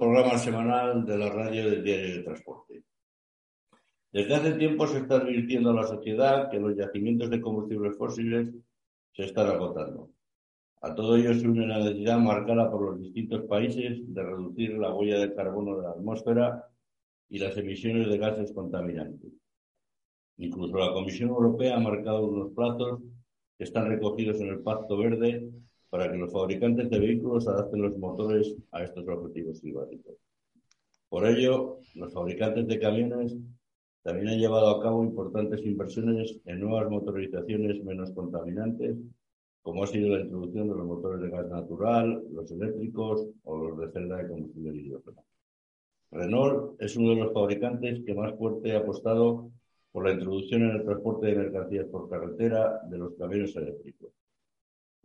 programa semanal de la radio del Diario de Transporte. Desde hace tiempo se está advirtiendo a la sociedad que los yacimientos de combustibles fósiles se están agotando. A todo ello se une la necesidad marcada por los distintos países de reducir la huella de carbono de la atmósfera y las emisiones de gases contaminantes. Incluso la Comisión Europea ha marcado unos plazos que están recogidos en el Pacto Verde para que los fabricantes de vehículos adapten los motores a estos objetivos climáticos. Por ello, los fabricantes de camiones también han llevado a cabo importantes inversiones en nuevas motorizaciones menos contaminantes, como ha sido la introducción de los motores de gas natural, los eléctricos o los de celda de combustible hidrógeno. Renault es uno de los fabricantes que más fuerte ha apostado por la introducción en el transporte de mercancías por carretera de los camiones eléctricos.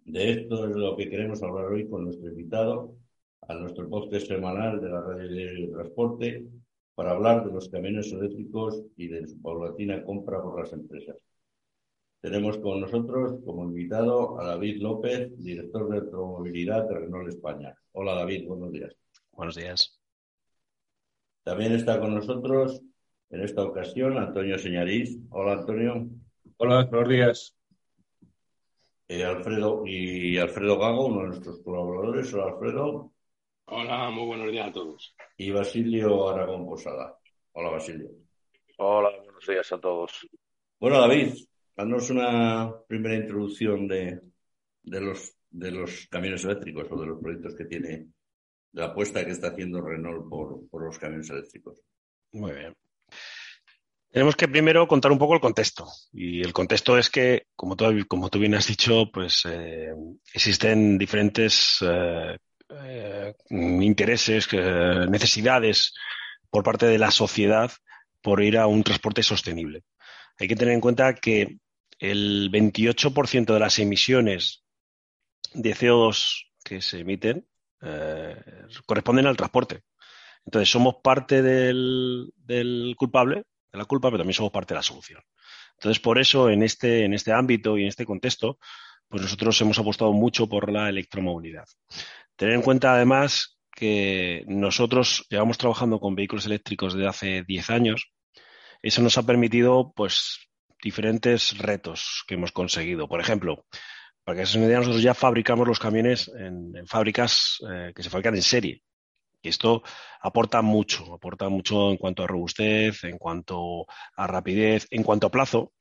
De esto es lo que queremos hablar hoy con nuestro invitado a nuestro podcast semanal de la Radio de Transporte para hablar de los camiones eléctricos y de su paulatina compra por las empresas. Tenemos con nosotros como invitado a David López, director de automovilidad de Renault España. Hola David, buenos días. Buenos días. También está con nosotros en esta ocasión Antonio Señarís. Hola Antonio. Hola, buenos días. Eh, Alfredo y Alfredo Gago, uno de nuestros colaboradores. Hola, Alfredo. Hola, muy buenos días a todos. Y Basilio Aragón Posada. Hola, Basilio. Hola, buenos días a todos. Bueno, David, danos una primera introducción de, de, los, de los camiones eléctricos o de los proyectos que tiene, de la apuesta que está haciendo Renault por, por los camiones eléctricos. Muy bien. Tenemos que primero contar un poco el contexto. Y el contexto es que, como tú, como tú bien has dicho, pues eh, existen diferentes eh, eh, intereses, necesidades por parte de la sociedad por ir a un transporte sostenible. Hay que tener en cuenta que el 28% de las emisiones de CO2 que se emiten corresponden al transporte. Entonces, somos parte del, del culpable la culpa, pero también somos parte de la solución. Entonces, por eso, en este, en este ámbito y en este contexto, pues nosotros hemos apostado mucho por la electromovilidad. Tener en cuenta, además, que nosotros llevamos trabajando con vehículos eléctricos desde hace 10 años. Eso nos ha permitido, pues, diferentes retos que hemos conseguido. Por ejemplo, para que se una idea, nosotros ya fabricamos los camiones en, fábricas eh, que se fabrican en serie. Y esto aporta mucho, aporta mucho en cuanto a robustez, en cuanto a rapidez, en cuanto a plazo.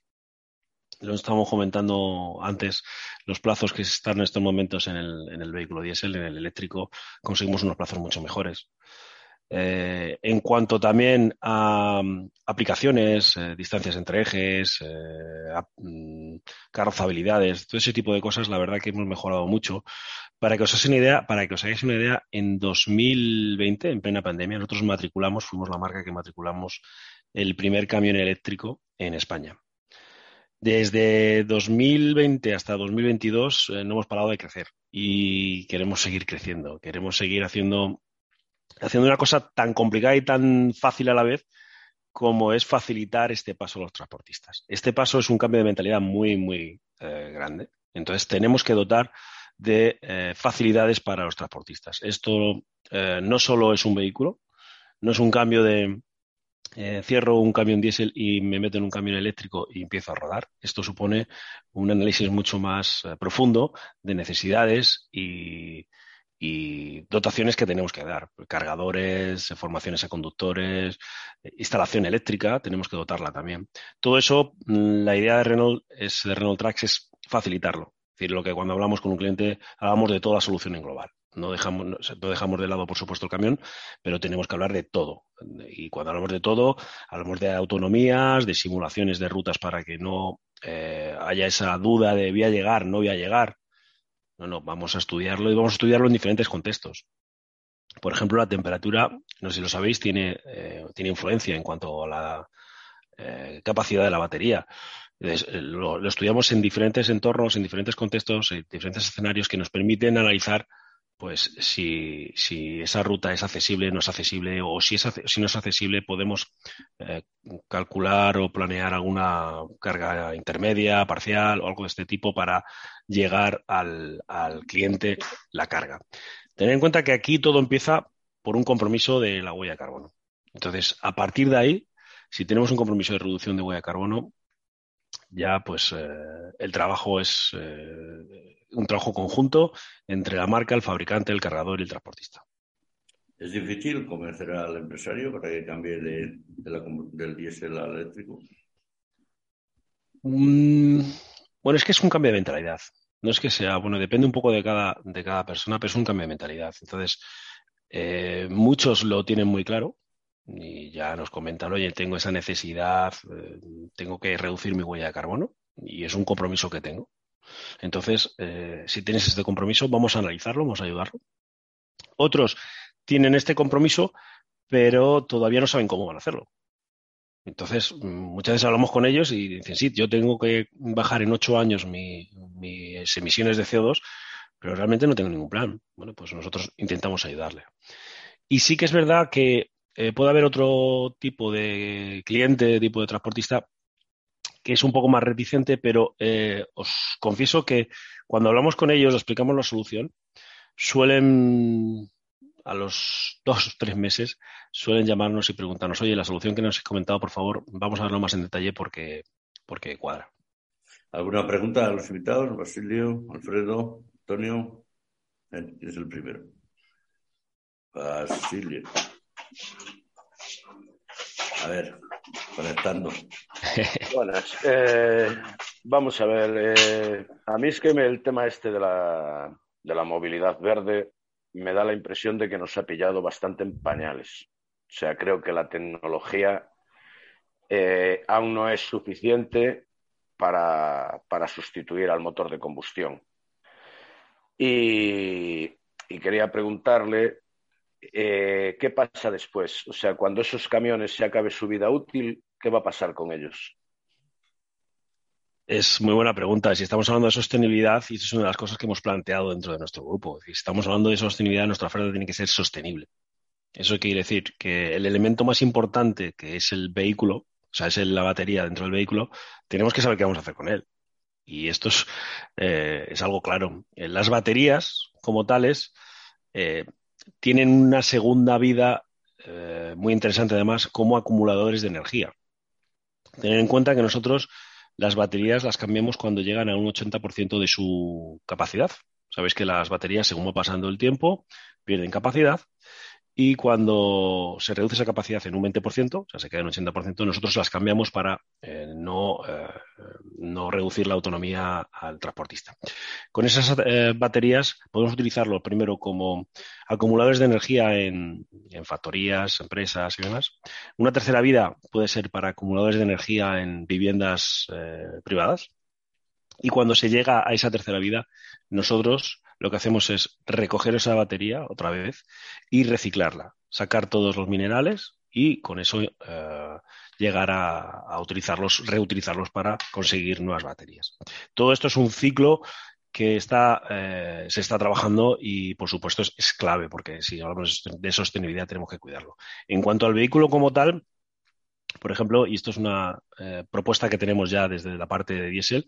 Lo estamos comentando antes, los plazos que están en estos momentos en el, en el vehículo diésel, en el eléctrico, conseguimos unos plazos mucho mejores. Eh, en cuanto también a mm, aplicaciones, eh, distancias entre ejes, eh, mm, carrozabilidades, todo ese tipo de cosas, la verdad que hemos mejorado mucho. Para que os hagáis una idea, para que os hagáis una idea, en 2020, en plena pandemia, nosotros matriculamos, fuimos la marca que matriculamos el primer camión eléctrico en España. Desde 2020 hasta 2022 no hemos parado de crecer y queremos seguir creciendo, queremos seguir haciendo haciendo una cosa tan complicada y tan fácil a la vez como es facilitar este paso a los transportistas. Este paso es un cambio de mentalidad muy, muy eh, grande. Entonces, tenemos que dotar de eh, facilidades para los transportistas. Esto eh, no solo es un vehículo, no es un cambio de cierro un camión diésel y me meto en un camión eléctrico y empiezo a rodar. Esto supone un análisis mucho más profundo de necesidades y, y dotaciones que tenemos que dar. Cargadores, formaciones a conductores, instalación eléctrica, tenemos que dotarla también. Todo eso, mm, la idea de Renault, es, de Renault Tracks es facilitarlo. Es decir, lo que cuando hablamos con un cliente, hablamos de toda la solución en global. No dejamos, no dejamos de lado, por supuesto, el camión, pero tenemos que hablar de todo. Y cuando hablamos de todo, hablamos de autonomías, de simulaciones de rutas para que no eh, haya esa duda de voy a llegar, no voy a llegar. No, no, vamos a estudiarlo y vamos a estudiarlo en diferentes contextos. Por ejemplo, la temperatura, no sé si lo sabéis, tiene, eh, tiene influencia en cuanto a la eh, capacidad de la batería. Eh, lo, estudiamos en diferentes entornos, en diferentes contextos, en diferentes escenarios que nos permiten analizar pues si, esa ruta es accesible, no es accesible, o si, es, si no es accesible, podemos eh, calcular o planear alguna carga intermedia, parcial o algo de este tipo para llegar al, al cliente la carga. Tener en cuenta que aquí todo empieza por un compromiso de la huella de carbono. Entonces, a partir de ahí, si tenemos un compromiso de reducción de huella de carbono, ya pues eh, el trabajo es eh, un trabajo conjunto entre la marca, el fabricante, el cargador y el transportista. ¿Es difícil convencer al empresario para que cambie del diésel al eléctrico? Mm, bueno, es que es un cambio de mentalidad. No es que sea, bueno, depende un poco de cada, de cada persona, pero es un cambio de mentalidad. Entonces, eh, muchos lo tienen muy claro y ya nos comentan, oye, tengo esa necesidad, eh, tengo que reducir mi huella de carbono y es un compromiso que tengo. Entonces, eh, si tienes este compromiso, vamos a analizarlo, vamos a ayudarlo. Otros tienen este compromiso, pero todavía no saben cómo van a hacerlo. Entonces, muchas veces hablamos con ellos y dicen, sí, yo tengo que bajar en ocho años mis emisiones de CO2, pero realmente no tengo ningún plan. Bueno, pues nosotros intentamos ayudarle. Y sí que es verdad que eh, puede haber otro tipo de cliente, tipo de transportista, que es un poco más reticente, pero eh, os confieso que cuando hablamos con ellos, explicamos la solución, suelen a los dos o tres meses suelen llamarnos y preguntarnos, oye, la solución que nos has comentado, por favor, vamos a verlo más en detalle porque, porque cuadra. ¿Alguna pregunta a los invitados? Basilio, Alfredo, Antonio. Es el primero. Basilio. A ver, conectando. Buenas. Eh, vamos a ver. Eh, a mí es que el tema este de la, de la movilidad verde me da la impresión de que nos ha pillado bastante en pañales. O sea, creo que la tecnología eh, aún no es suficiente para, sustituir al motor de combustión. Y, quería preguntarle eh, qué pasa después. O sea, cuando esos camiones se acabe su vida útil, ¿qué va a pasar con ellos? Es muy buena pregunta. Si estamos hablando de sostenibilidad, y eso es una de las cosas que hemos planteado dentro de nuestro grupo, si estamos hablando de sostenibilidad, nuestra oferta tiene que ser sostenible. Eso quiere decir que el elemento más importante, que es el vehículo, o sea, es la batería dentro del vehículo, tenemos que saber qué vamos a hacer con él. Y esto es, eh, algo claro. Las baterías, como tales, eh, tienen una segunda vida muy interesante, además, como acumuladores de energía. Tener en cuenta que nosotros las baterías las cambiamos cuando llegan a un 80% de su capacidad. Sabéis que las baterías, según va pasando el tiempo, pierden capacidad y cuando se reduce esa capacidad en un 20%, o sea, se queda en un 80%, nosotros las cambiamos para eh, no, eh, no reducir la autonomía al transportista. Con esas eh, baterías podemos utilizarlo primero como acumuladores de energía en, factorías, empresas y demás. Una tercera vida puede ser para acumuladores de energía en viviendas privadas. Y cuando se llega a esa tercera vida, nosotros lo que hacemos es recoger esa batería otra vez y reciclarla, sacar todos los minerales y con eso eh, llegar a, utilizarlos, reutilizarlos para conseguir nuevas baterías. Todo esto es un ciclo que está, eh, se está trabajando y, por supuesto, es, clave, porque si hablamos de sostenibilidad tenemos que cuidarlo. En cuanto al vehículo como tal, por ejemplo, y esto es una eh, propuesta que tenemos ya desde la parte de diésel,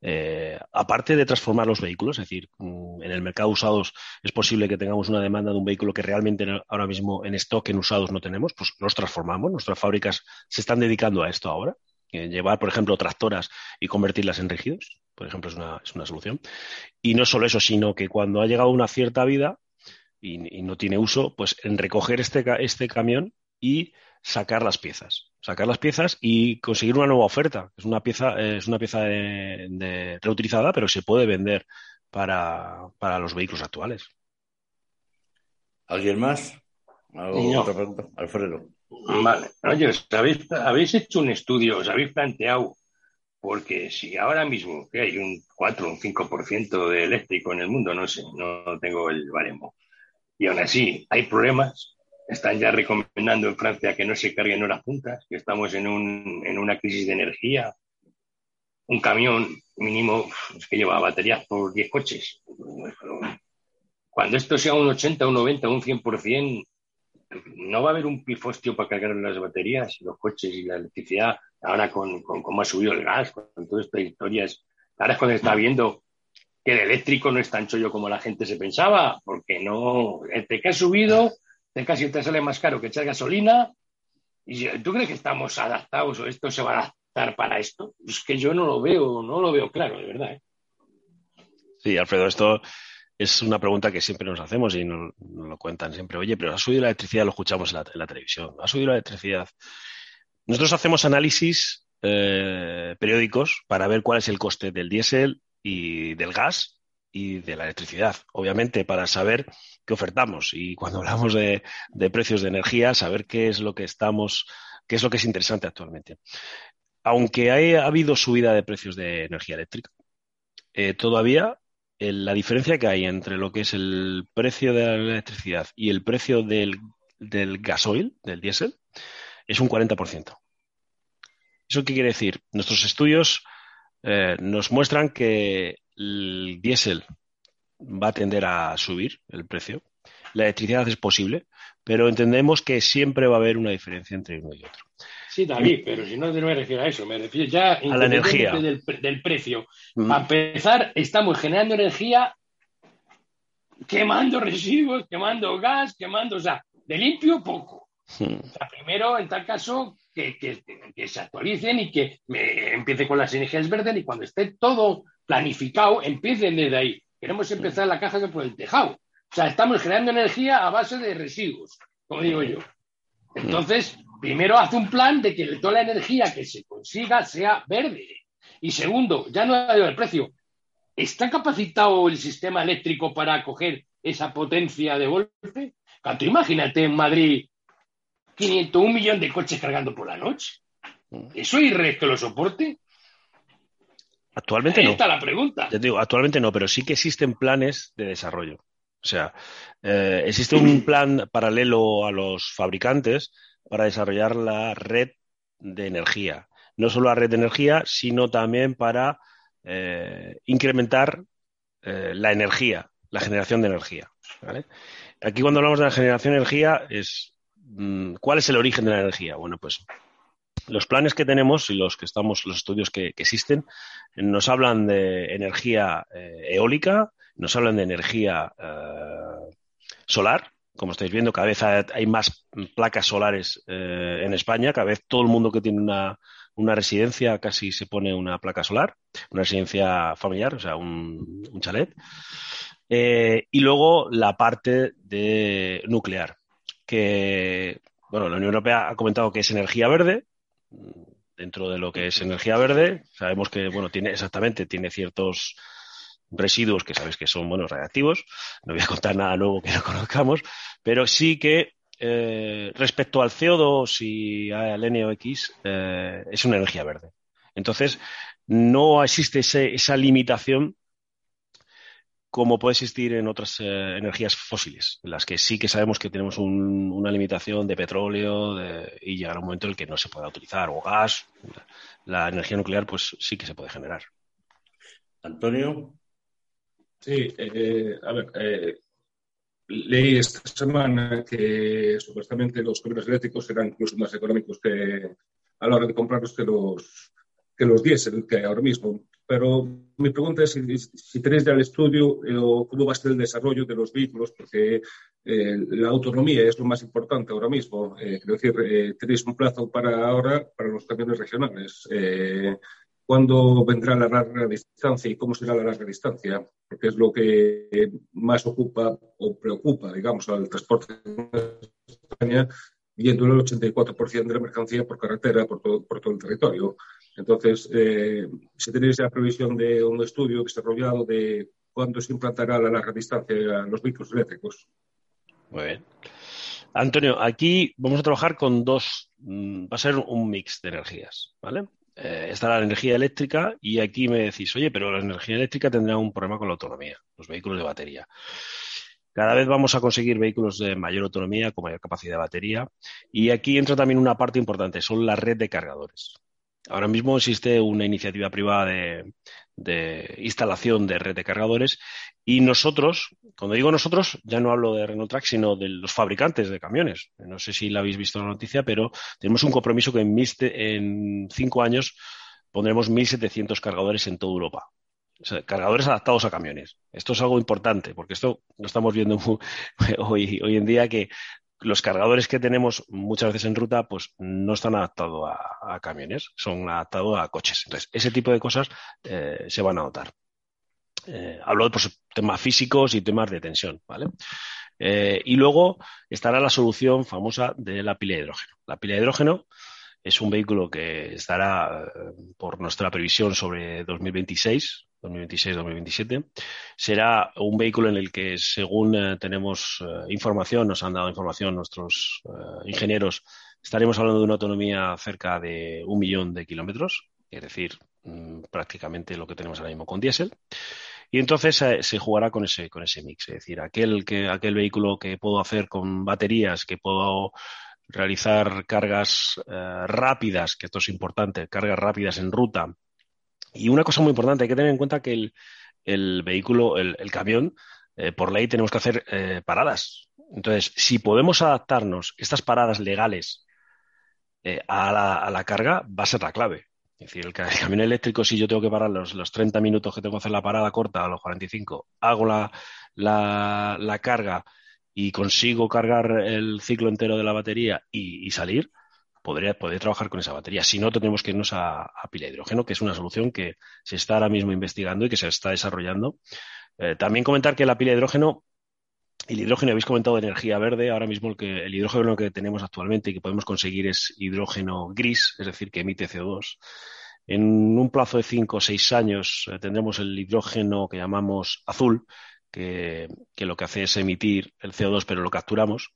eh, aparte de transformar los vehículos, es decir, mm, en el mercado usados es posible que tengamos una demanda de un vehículo que realmente ahora mismo en stock en usados no tenemos, pues los transformamos. Nuestras fábricas se están dedicando a esto ahora. Eh, llevar, por ejemplo, tractoras y convertirlas en rígidos, por ejemplo, es una, es una solución. Y no solo eso, sino que cuando ha llegado una cierta vida y, y no tiene uso, pues en recoger este, este camión y sacar las piezas. Sacar las piezas y conseguir una nueva oferta. Es una pieza, es una pieza de, reutilizada, pero se puede vender para, los vehículos actuales. ¿Alguien más? Otra pregunta? Alfredo. Vale. Oye, ¿habéis, habéis hecho un estudio, os habéis planteado, porque si ahora mismo que hay un 4 o un 5% de eléctrico en el mundo, no sé, no tengo el baremo, y aún así hay problemas, están ya recomendando en Francia que no se carguen horas puntas, que estamos en, un, en una crisis de energía. Un camión mínimo es que lleva baterías por 10 coches. Cuando esto sea un 80, un 90, un 100%, no va a haber un pifostio para cargar las baterías, los coches y la electricidad. Ahora con, con cómo ha subido el gas, con todas estas historias. Ahora es cuando está viendo que el eléctrico no es tan chollo como la gente se pensaba, porque no, entre que ha subido, te casi te sale más caro que echar gasolina. ¿Y tú crees que estamos adaptados o esto se va a adaptar para esto? Es que yo no lo veo, no lo veo claro, de verdad. ¿eh? Sí, Alfredo, esto es una pregunta que siempre nos hacemos y nos, lo cuentan siempre. Oye, pero ha subido la electricidad, lo escuchamos en la, televisión. Ha subido la electricidad. Nosotros hacemos análisis eh, periódicos para ver cuál es el coste del diésel y del gas y de la electricidad. Obviamente, para saber qué ofertamos y cuando hablamos de, precios de energía, saber qué es lo que estamos, qué es lo que es interesante actualmente. Aunque haya habido subida de precios de energía eléctrica, eh, todavía la diferencia que hay entre lo que es el precio de la electricidad y el precio del, gasoil, del diésel, es un 40%. ¿Eso qué quiere decir? Nuestros estudios eh, nos muestran que el diésel va a tender a subir el precio. La electricidad es posible, pero entendemos que siempre va a haber una diferencia entre uno y otro. Sí, David, pero si no, me refiero a eso, me refiero ya a la energía. Del, del precio. Mm. Para empezar, estamos generando energía quemando residuos, quemando gas, quemando, o sea, de limpio poco. Mm. O sea, primero, en tal caso, que, que, se actualicen y que me empiece con las energías verdes y cuando esté todo planificado, empiecen desde ahí. Queremos empezar la caja por el tejado. O sea, estamos generando energía a base de residuos, como digo yo. Entonces, primero hace un plan de que toda la energía que se consiga sea verde. Y segundo, ya no hay el precio. ¿Está capacitado el sistema eléctrico para coger esa potencia de golpe? Canto, imagínate en Madrid 500, un millón de coches cargando por la noche. ¿Eso hay red que lo soporte? Actualmente no. Esta la pregunta. digo, actualmente no, pero sí que existen planes de desarrollo. O sea, eh, existe un plan paralelo a los fabricantes para desarrollar la red de energía. No solo la red de energía, sino también para eh, incrementar eh, la energía, la generación de energía. Aquí cuando hablamos de la generación de energía es mm, ¿cuál es el origen de la energía? Bueno, pues los planes que tenemos y los que estamos, los estudios que, existen, nos hablan de energía eh, eólica, nos hablan de energía solar, como estáis viendo, cada vez hay más placas solares eh, en España, cada vez todo el mundo que tiene una, residencia casi se pone una placa solar, una residencia familiar, o sea, un, chalet. Eh, y luego la parte de nuclear, que, bueno, la Unión Europea ha comentado que es energía verde. Dentro de lo que es energía verde, sabemos que, bueno, tiene exactamente, tiene ciertos residuos que sabes que son buenos reactivos. No voy a contar nada nuevo que no conozcamos, pero sí que eh, respecto al CO2 y al NOx eh, es una energía verde. Entonces, no existe esa limitación como puede existir en otras eh, energías fósiles, en las que sí que sabemos que tenemos una limitación de petróleo y llegará un momento en el que no se pueda utilizar, o gas. La energía nuclear, pues sí que se puede generar. Antonio. Sí, eh, a ver, eh, leí esta semana que supuestamente los camiones eléctricos eran incluso más económicos que a la hora de comprarlos que los que los diésel que ahora mismo. Pero mi pregunta es si, tenéis ya el estudio eh, o cómo va a ser el desarrollo de los vehículos, porque la autonomía es lo más importante ahora mismo. quiero decir, tenéis un plazo para ahora para los camiones regionales cuándo vendrá la larga distancia y cómo será la larga distancia, porque es lo que más ocupa o preocupa, digamos, al transporte de España, viendo el 84% de la mercancía por carretera por todo, por todo el territorio. Entonces, eh, si tenéis la previsión de un estudio desarrollado de cuándo se implantará la larga distancia los vehículos eléctricos. Muy bien. Antonio, aquí vamos a trabajar con dos, mm, va a ser un mix de energías, ¿vale? eh, está la energía eléctrica y aquí me decís, oye, pero la energía eléctrica tendrá un problema con la autonomía, los vehículos de batería. Cada vez vamos a conseguir vehículos de mayor autonomía, con mayor capacidad de batería. Y aquí entra también una parte importante, son la red de cargadores. Ahora mismo existe una iniciativa privada de, instalación de red de cargadores y nosotros, cuando digo nosotros, ya no hablo de Renault Track, sino de los fabricantes de camiones. No sé si la habéis visto en la noticia, pero tenemos un compromiso que en, cinco años pondremos 1.700 cargadores en toda Europa. cargadores adaptados a camiones. Esto es algo importante, porque esto lo estamos viendo hoy, hoy en día que los cargadores que tenemos muchas veces en ruta, pues no están adaptados a, camiones, son adaptados a coches. Entonces, ese tipo de cosas eh, se van a notar. Eh, hablo de pues, temas físicos y temas de tensión, ¿vale? Eh, y luego estará la solución famosa de la pila de hidrógeno. La pila de hidrógeno es un vehículo que estará, por nuestra previsión, sobre 2026, 2026-2027. Será un vehículo en el que, según eh, tenemos eh, información, nos han dado información nuestros eh, ingenieros, estaremos hablando de una autonomía cerca de un millón de kilómetros, es decir, mm, prácticamente lo que tenemos ahora mismo con diésel. Y entonces se jugará con ese, con ese mix, es decir, aquel, que, aquel vehículo que puedo hacer con baterías, que puedo realizar cargas rápidas, que esto es importante, cargas rápidas en ruta, y una cosa muy importante, hay que tener en cuenta que el, vehículo, el, camión, eh, por ley tenemos que hacer eh, paradas. Entonces, si podemos adaptarnos estas paradas legales eh, a, la, carga, va a ser la clave. Es decir, el, camión eléctrico, si yo tengo que parar los, los, 30 minutos que tengo que hacer la parada corta a los 45, hago la, la, carga y consigo cargar el ciclo entero de la batería y salir, podría, poder trabajar con esa batería. Si no, tendremos que irnos a, pila de hidrógeno, que es una solución que se está ahora mismo investigando y que se está desarrollando. Eh, también comentar que la pila de hidrógeno el hidrógeno, habéis comentado de energía verde, ahora mismo el hidrógeno que tenemos actualmente y que podemos conseguir es hidrógeno gris, es decir, que emite CO2. En un plazo de 5 o 6 años eh, tendremos el hidrógeno que llamamos azul, que, lo que hace es emitir el CO2, pero lo capturamos.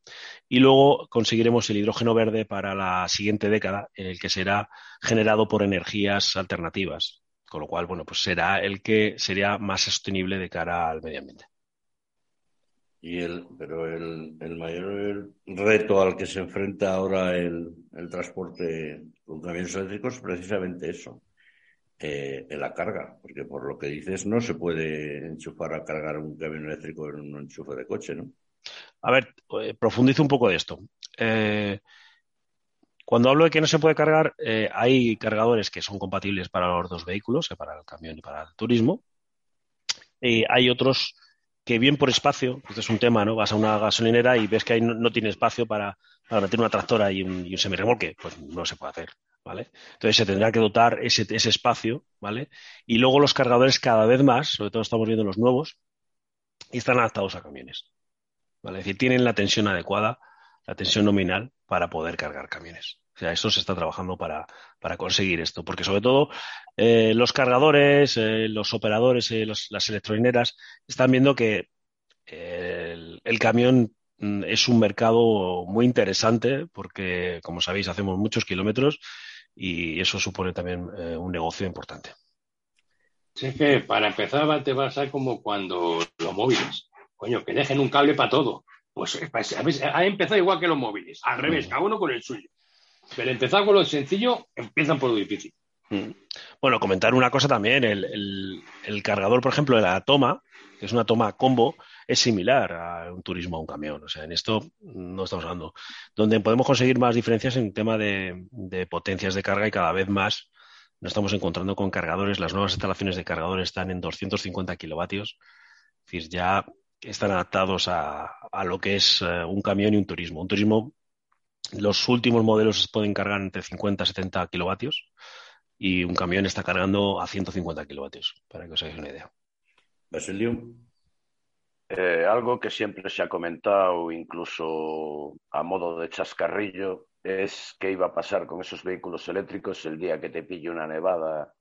Y luego conseguiremos el hidrógeno verde para la siguiente década, en el que será generado por energías alternativas. Con lo cual, bueno, pues será el que sería más sostenible de cara al medio ambiente. Y el, pero el, mayor reto al que se enfrenta ahora el, el transporte con camiones eléctricos es precisamente eso, eh, en la carga, porque por lo que dices no se puede enchufar a cargar un camión eléctrico en un enchufe de coche, ¿no? A ver, eh, profundizo un poco de esto. Eh, cuando hablo de que no se puede cargar, hay cargadores que son compatibles para los dos vehículos, para el camión y para el turismo. Y hay otros que bien por espacio, este es un tema, ¿no? Vas a una gasolinera y ves que ahí no, tiene espacio para, meter una tractora y un, y un semirremolque, pues no se puede hacer. ¿vale? Entonces se tendrá que dotar ese, ese espacio, ¿vale? Y luego los cargadores cada vez más, sobre todo estamos viendo los nuevos, están adaptados a camiones, ¿vale? Es decir, tienen la tensión adecuada, la tensión nominal para poder cargar camiones. Sea, eso se está trabajando para, para conseguir esto, porque sobre todo eh, los cargadores, eh, los operadores, eh, las electrolineras están viendo que el, el camión mm, es un mercado muy interesante porque, como sabéis, hacemos muchos kilómetros y eso supone también eh, un negocio importante. es que para empezar te va a ser como cuando los móviles, coño, que dejen un cable para todo. Pues eh, ha empezado igual que los móviles, al revés, mm. cada uno con el suyo. Pero empezar con lo sencillo, empiezan por lo difícil. Mm. Bueno, comentar una cosa también, el, cargador, por ejemplo, de la toma, que es una toma combo, es similar a un turismo a un camión. O sea, en esto no estamos hablando. Donde podemos conseguir más diferencias en tema de, potencias de carga y cada vez más nos estamos encontrando con cargadores. Las nuevas instalaciones de cargadores están en 250 kilovatios. Es decir, ya están adaptados a, lo que es eh, un camión y un turismo. Un turismo, los últimos modelos pueden cargar entre 50 y 70 kilovatios y un camión está cargando a 150 kilovatios, para que os hagáis una idea. Basilio. Eh, algo que siempre se ha comentado, incluso a modo de chascarrillo, es qué iba a pasar con esos vehículos eléctricos el día que te pille una nevada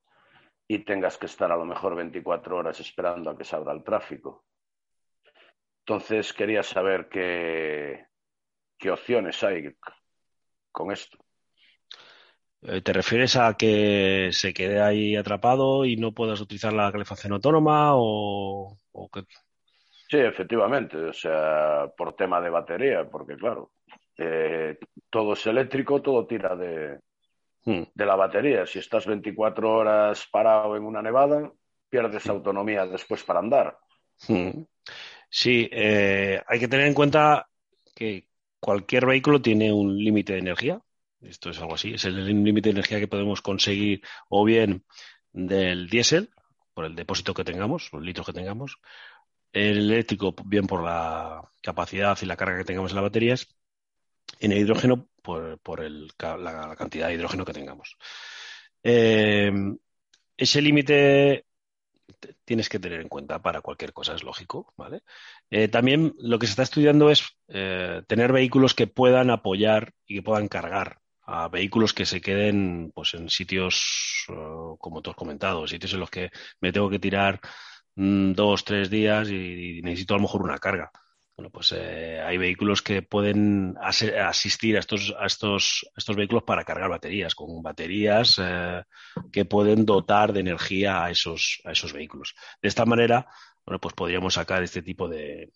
y tengas que estar a lo mejor 24 horas esperando a que salga el tráfico. Entonces quería saber qué, qué opciones hay con esto. Eh, ¿Te refieres a que se quede ahí atrapado y no puedas utilizar la calefacción autónoma o, o qué? Sí, efectivamente, o sea, por tema de batería, porque claro, eh, todo es eléctrico, todo tira de, hmm. de la batería. Si estás 24 horas parado en una nevada, pierdes autonomía después para andar. Hmm. Sí, eh, hay que tener en cuenta que cualquier vehículo tiene un límite de energía. Esto es algo así, es el límite de energía que podemos conseguir o bien del diésel, por el depósito que tengamos, los litros que tengamos. El eléctrico, bien por la capacidad y la carga que tengamos en las baterías. En el hidrógeno, por, la, cantidad de hidrógeno que tengamos. Eh, ese límite tienes que tener en cuenta para cualquier cosa, es lógico, ¿vale? Eh, también lo que se está estudiando es eh, tener vehículos que puedan apoyar y que puedan cargar a vehículos que se queden pues en sitios, uh, como tú has comentado, sitios en los que me tengo que tirar mm, dos, tres días y, necesito a lo mejor una carga. Bueno, pues eh, hay vehículos que pueden asistir a estos, a estos, vehículos para cargar baterías, con baterías eh, que pueden dotar de energía a esos, a esos vehículos. De esta manera, bueno, pues podríamos sacar este tipo de,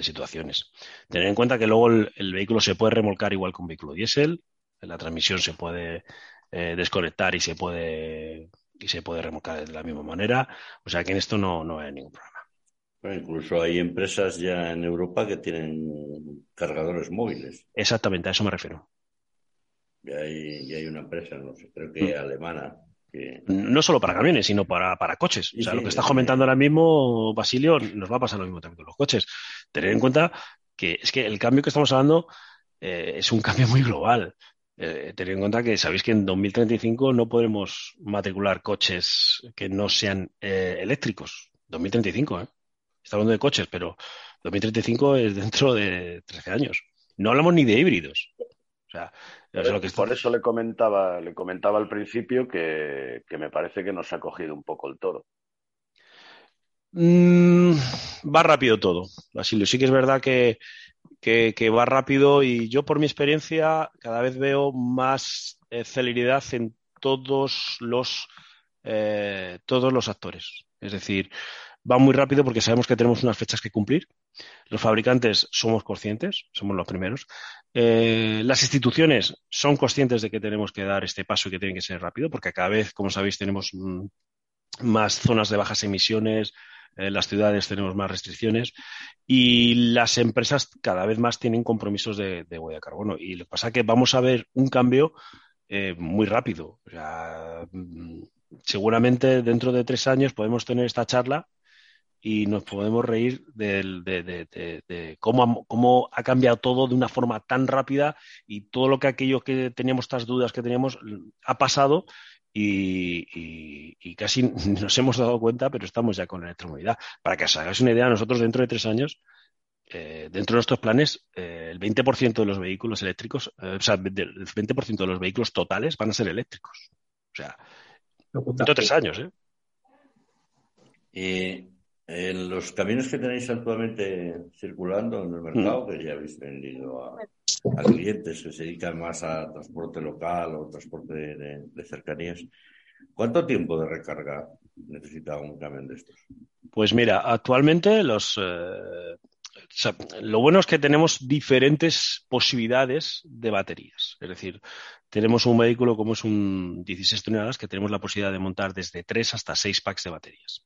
situaciones. Tener en cuenta que luego el, vehículo se puede remolcar igual que un vehículo diésel, la transmisión se puede eh, desconectar y se puede y se puede remolcar de la misma manera. O sea que en esto no hay ningún problema. Incluso hay empresas ya en Europa que tienen cargadores móviles. Exactamente, a eso me refiero. Y hay, hay una empresa, no sé, creo que mm. alemana, no solo para camiones, sino para, coches. o sea, lo que está comentando ahora mismo, Basilio, nos va a pasar lo mismo también con los coches. Tener en cuenta que es que el cambio que estamos hablando eh, es un cambio muy global. Eh, tener en cuenta que sabéis que en 2035 no podremos matricular coches que no sean eh, eléctricos. 2035, ¿eh? Está hablando de coches, pero 2035 es dentro de 13 años. No hablamos ni de híbridos. O sea, por eso le comentaba, le comentaba al principio que, me parece que nos ha cogido un poco el toro. Mm, va rápido todo, Basilio. Sí que es verdad que, va rápido y yo por mi experiencia cada vez veo más eh, celeridad en todos los, eh, todos los actores. Es decir, va muy rápido porque sabemos que tenemos unas fechas que cumplir. Los fabricantes somos conscientes, somos los primeros. Eh, las instituciones son conscientes de que tenemos que dar este paso y que tiene que ser rápido, porque cada vez, como sabéis, tenemos mm, más zonas de bajas emisiones, en las ciudades tenemos más restricciones y las empresas cada vez más tienen compromisos de, huella de carbono. Y lo que pasa es que vamos a ver un cambio eh, muy rápido. Mm, seguramente dentro de tres años podemos tener esta charla y nos podemos reír de, cómo, cómo, ha cambiado todo de una forma tan rápida y todo lo que aquello que teníamos, estas dudas que teníamos, ha pasado y, casi nos hemos dado cuenta, pero estamos ya con la electromovilidad. Para que os hagáis una idea, nosotros dentro de tres años, eh, dentro de nuestros planes, eh, el 20% de los vehículos eléctricos, eh, o sea, el 20% de los vehículos totales van a ser eléctricos. O sea, dentro de tres años, ¿eh? En los caminos que tenéis actualmente circulando en el mercado, mm. que ya habéis vendido a, clientes que se dedican más a transporte local o transporte de, cercanías, ¿cuánto tiempo de recarga necesita un camión de estos? Pues mira, actualmente los, eh, lo bueno es que tenemos diferentes posibilidades de baterías. Es decir, tenemos un vehículo como es un 16 toneladas que tenemos la posibilidad de montar desde 3 hasta 6 packs de baterías.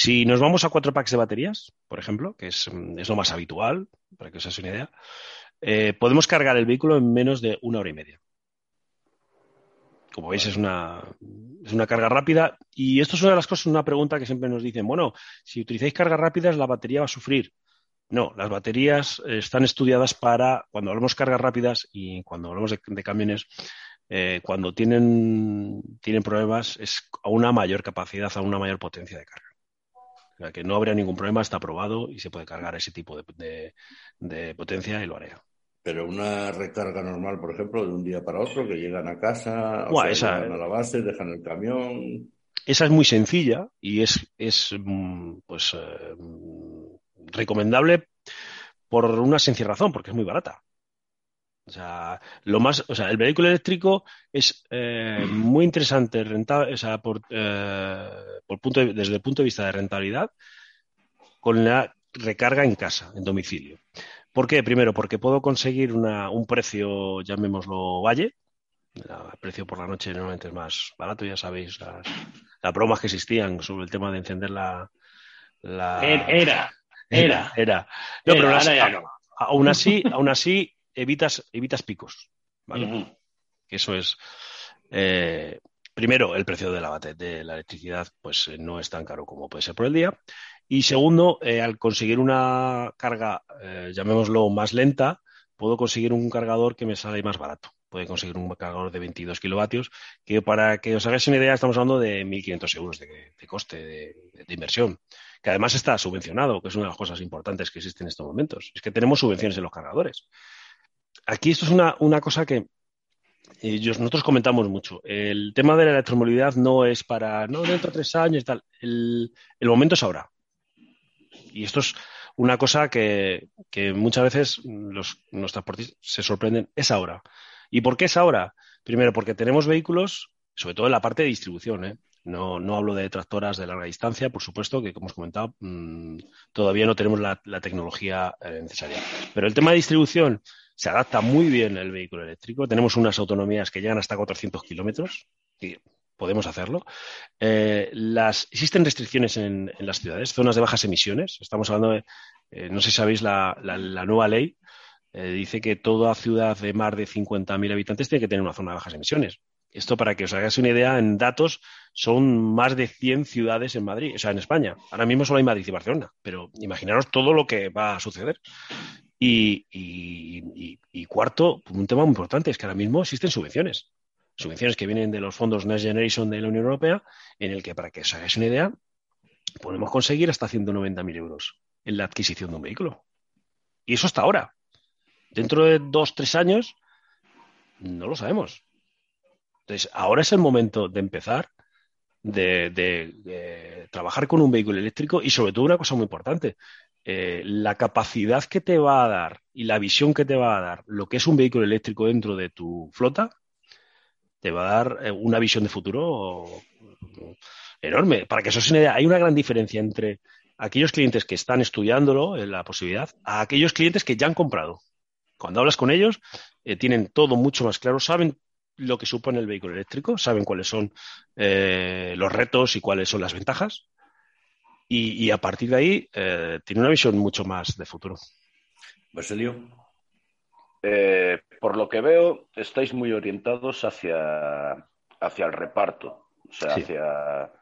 Si nos vamos a cuatro packs de baterías, por ejemplo, que es, mm, lo más habitual, para que os hagáis una idea, eh, podemos cargar el vehículo en menos de una hora y media. Como veis, es una, es una carga rápida. Y esto es una de las cosas, una pregunta que siempre nos dicen, bueno, si utilizáis cargas rápidas, la batería va a sufrir. No, las baterías están estudiadas para, cuando hablamos de cargas rápidas y cuando hablamos de, camiones, eh, cuando tienen, tienen problemas, es a una mayor capacidad, a una mayor potencia de carga. O sea, que no habría ningún problema, está aprobado y se puede cargar ese tipo de, potencia y lo haré. Pero una recarga normal, por ejemplo, de un día para otro, que llegan a casa, a la base, dejan el camión. Esa es muy sencilla y es, es mm, pues eh, recomendable por una sencilla razón, porque es muy barata. O sea, lo más, o sea, el vehículo eléctrico es eh, muy interesante rentable, o sea, por, eh, por punto desde el punto de vista de rentabilidad con la recarga en casa, en domicilio. ¿Por qué? Primero, porque puedo conseguir una, un precio, llamémoslo valle. El precio por la noche normalmente es más barato, ya sabéis, las, las bromas que existían sobre el tema de encender la. la... Era, era. Era. No, pero aún así, aún así evitas, evitas picos. ¿vale? Eso es. Eh, primero, el precio de la, de la electricidad pues, no es tan caro como puede ser por el día. Y segundo, al conseguir una carga, llamémoslo más lenta, puedo conseguir un cargador que me sale más barato. Puede conseguir un cargador de 22 kilovatios, que para que os hagáis una idea, estamos hablando de 1.500 euros de, coste de, inversión, que además está subvencionado, que es una de las cosas importantes que existen en estos momentos. Es que tenemos subvenciones en los cargadores. Aquí esto es una, cosa que eh, nosotros comentamos mucho. El tema de la electromovilidad no es para, no, dentro de tres años tal. El, momento es ahora. Y esto es una cosa que, muchas veces los, transportistas se sorprenden, es ahora. ¿Y por qué es ahora? Primero, porque tenemos vehículos, sobre todo en la parte de distribución, ¿eh? No, no, hablo de tractoras de larga distancia, por supuesto, que como hemos comentado, mm, todavía no tenemos la, tecnología eh, necesaria. Pero el tema de distribución se adapta muy bien el vehículo eléctrico. Tenemos unas autonomías que llegan hasta 400 kilómetros podemos hacerlo. Eh, las, existen restricciones en, las ciudades, zonas de bajas emisiones. Estamos hablando de, eh, no sé si sabéis, la, nueva ley eh, dice que toda ciudad de más de 50.000 habitantes tiene que tener una zona de bajas emisiones. Esto, para que os hagáis una idea, en datos son más de 100 ciudades en Madrid, o sea, en España. Ahora mismo solo hay Madrid y Barcelona, pero imaginaros todo lo que va a suceder. Y, cuarto, un tema muy importante es que ahora mismo existen subvenciones subvenciones que vienen de los fondos Next Generation de la Unión Europea, en el que, para que os hagáis una idea, podemos conseguir hasta 190.000 euros en la adquisición de un vehículo. Y eso hasta ahora. Dentro de dos, tres años, no lo sabemos. Entonces, ahora es el momento de empezar, de, trabajar con un vehículo eléctrico y sobre todo una cosa muy importante, eh, la capacidad que te va a dar y la visión que te va a dar lo que es un vehículo eléctrico dentro de tu flota te va a dar eh, una visión de futuro enorme. Para que eso sea idea, hay una gran diferencia entre aquellos clientes que están estudiándolo, en la posibilidad, a aquellos clientes que ya han comprado. Cuando hablas con ellos, eh, tienen todo mucho más claro, saben lo que supone el vehículo eléctrico, saben cuáles son eh, los retos y cuáles son las ventajas. Y, a partir de ahí, tiene una visión mucho más de futuro. Basilio. Eh, por lo que veo, estáis muy orientados hacia, hacia el reparto, o sea, hacia,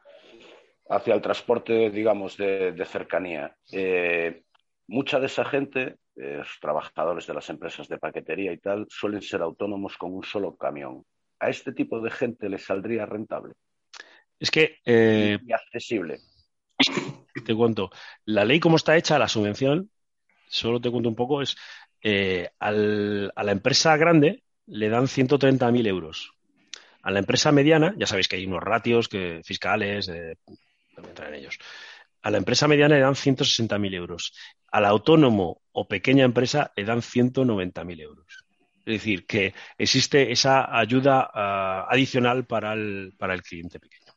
hacia el transporte, digamos, de, cercanía. Eh, mucha de esa gente, eh, los trabajadores de las empresas de paquetería y tal, suelen ser autónomos con un solo camión. ¿A este tipo de gente le saldría rentable? Es que... y accesible. Te cuento, la ley como está hecha, la subvención, solo te cuento un poco, es eh, a la empresa grande le dan 130.000 euros. A la empresa mediana, ya sabéis que hay unos ratios que, fiscales, ellos. A la empresa mediana le dan 160.000 euros. Al autónomo o pequeña empresa le dan 190.000 euros. Es decir, que existe esa ayuda ah, adicional para el cliente pequeño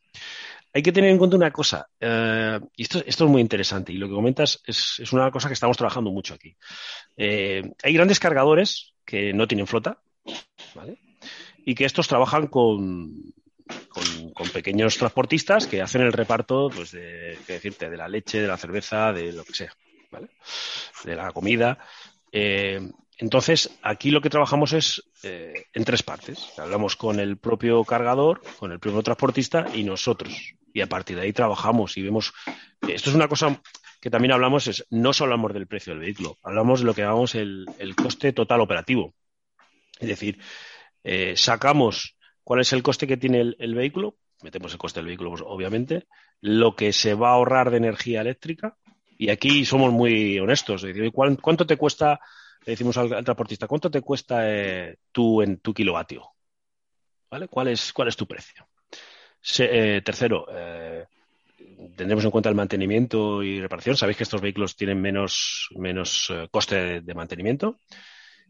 hay que tener en cuenta una cosa, eh, y esto, es muy interesante, y lo que comentas es, una cosa que estamos trabajando mucho aquí. Eh, hay grandes cargadores que no tienen flota, ¿vale? Y que estos trabajan con, con, pequeños transportistas que hacen el reparto, pues, de, decirte, de la leche, de la cerveza, de lo que sea, ¿vale? De la comida. Eh, entonces, aquí lo que trabajamos es en tres partes. Hablamos con el propio cargador, con el propio transportista y nosotros y a partir de ahí trabajamos y vemos. Esto es una cosa que también hablamos, es no solo hablamos del precio del vehículo, hablamos de lo que llamamos el, coste total operativo. Es decir, eh, sacamos cuál es el coste que tiene el, vehículo, metemos el coste del vehículo, pues, obviamente, lo que se va a ahorrar de energía eléctrica, y aquí somos muy honestos. decir, ¿cuánto te cuesta, le decimos al, transportista, cuánto te cuesta eh, tú en tu kilovatio? ¿Vale? ¿Cuál es, cuál es tu precio? Eh, tercero, eh, tendremos en cuenta el mantenimiento y reparación. Sabéis que estos vehículos tienen menos, menos eh, coste de, mantenimiento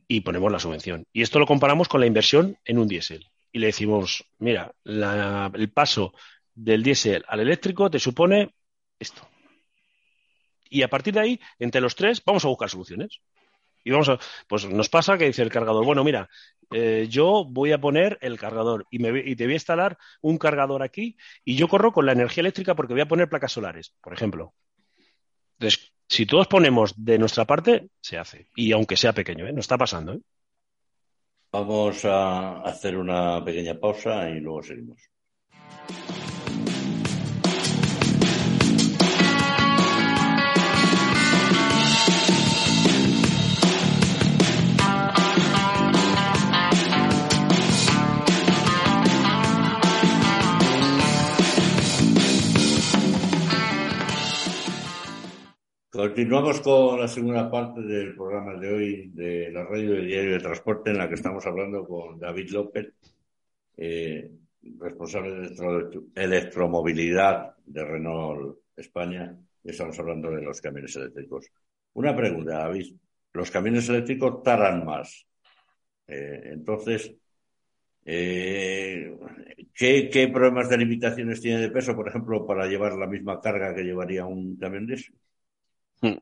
y ponemos la subvención. Y esto lo comparamos con la inversión en un diésel. Y le decimos, mira, el paso del diésel al eléctrico te supone esto. Y a partir de ahí, entre los tres, vamos a buscar soluciones. Y vamos a, pues nos pasa que dice el cargador, bueno, mira, eh, yo voy a poner el cargador y, te voy a instalar un cargador aquí y yo corro con la energía eléctrica porque voy a poner placas solares, por ejemplo. Entonces, si todos ponemos de nuestra parte, se hace. Y aunque sea pequeño, ¿eh? no está pasando. ¿eh? Vamos a hacer una pequeña pausa y luego seguimos. Continuamos con la segunda parte del programa de hoy de la radio de Diario de Transporte, en la que estamos hablando con David López, eh, responsable de electromovilidad de Renault España, y estamos hablando de los camiones eléctricos. Una pregunta, David. Los camiones eléctricos taran más. Eh, entonces, eh, ¿qué, ¿qué, problemas de limitaciones tiene de peso, por ejemplo, para llevar la misma carga que llevaría un camión de eso? Hmm.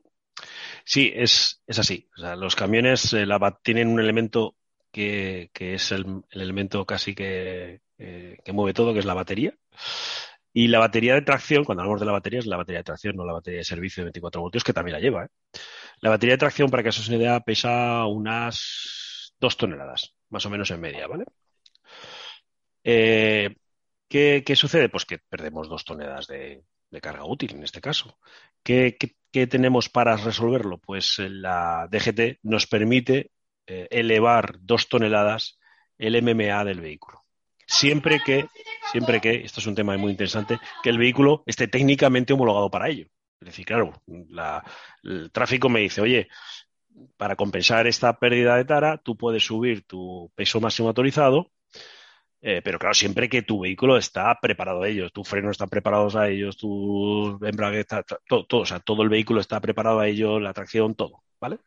Sí, es, es así. O sea, los camiones eh, tienen un elemento que, que es el, el, elemento casi que, eh, que mueve todo, que es la batería. Y la batería de tracción, cuando hablamos de la batería, es la batería de tracción, no la batería de servicio de 24 voltios, que también la lleva. ¿eh? La batería de tracción, para que os una idea, pesa unas dos toneladas, más o menos en media, ¿vale? Eh, ¿qué, ¿qué, sucede? Pues que perdemos dos toneladas de, de carga útil en este caso. ¿Qué, qué, tenemos para resolverlo? Pues eh, la DGT nos permite eh, elevar dos toneladas el MMA del vehículo. Siempre que, siempre que, esto es un tema muy interesante, que el vehículo esté técnicamente homologado para ello. Es decir, claro, la, el tráfico me dice, oye, para compensar esta pérdida de tara, tú puedes subir tu peso máximo autorizado eh, pero claro, siempre que tu vehículo está preparado a ellos, tus frenos están preparados a ellos, tu embrague está, todo, todo, o sea, todo el vehículo está preparado a ellos, la tracción, todo, ¿vale?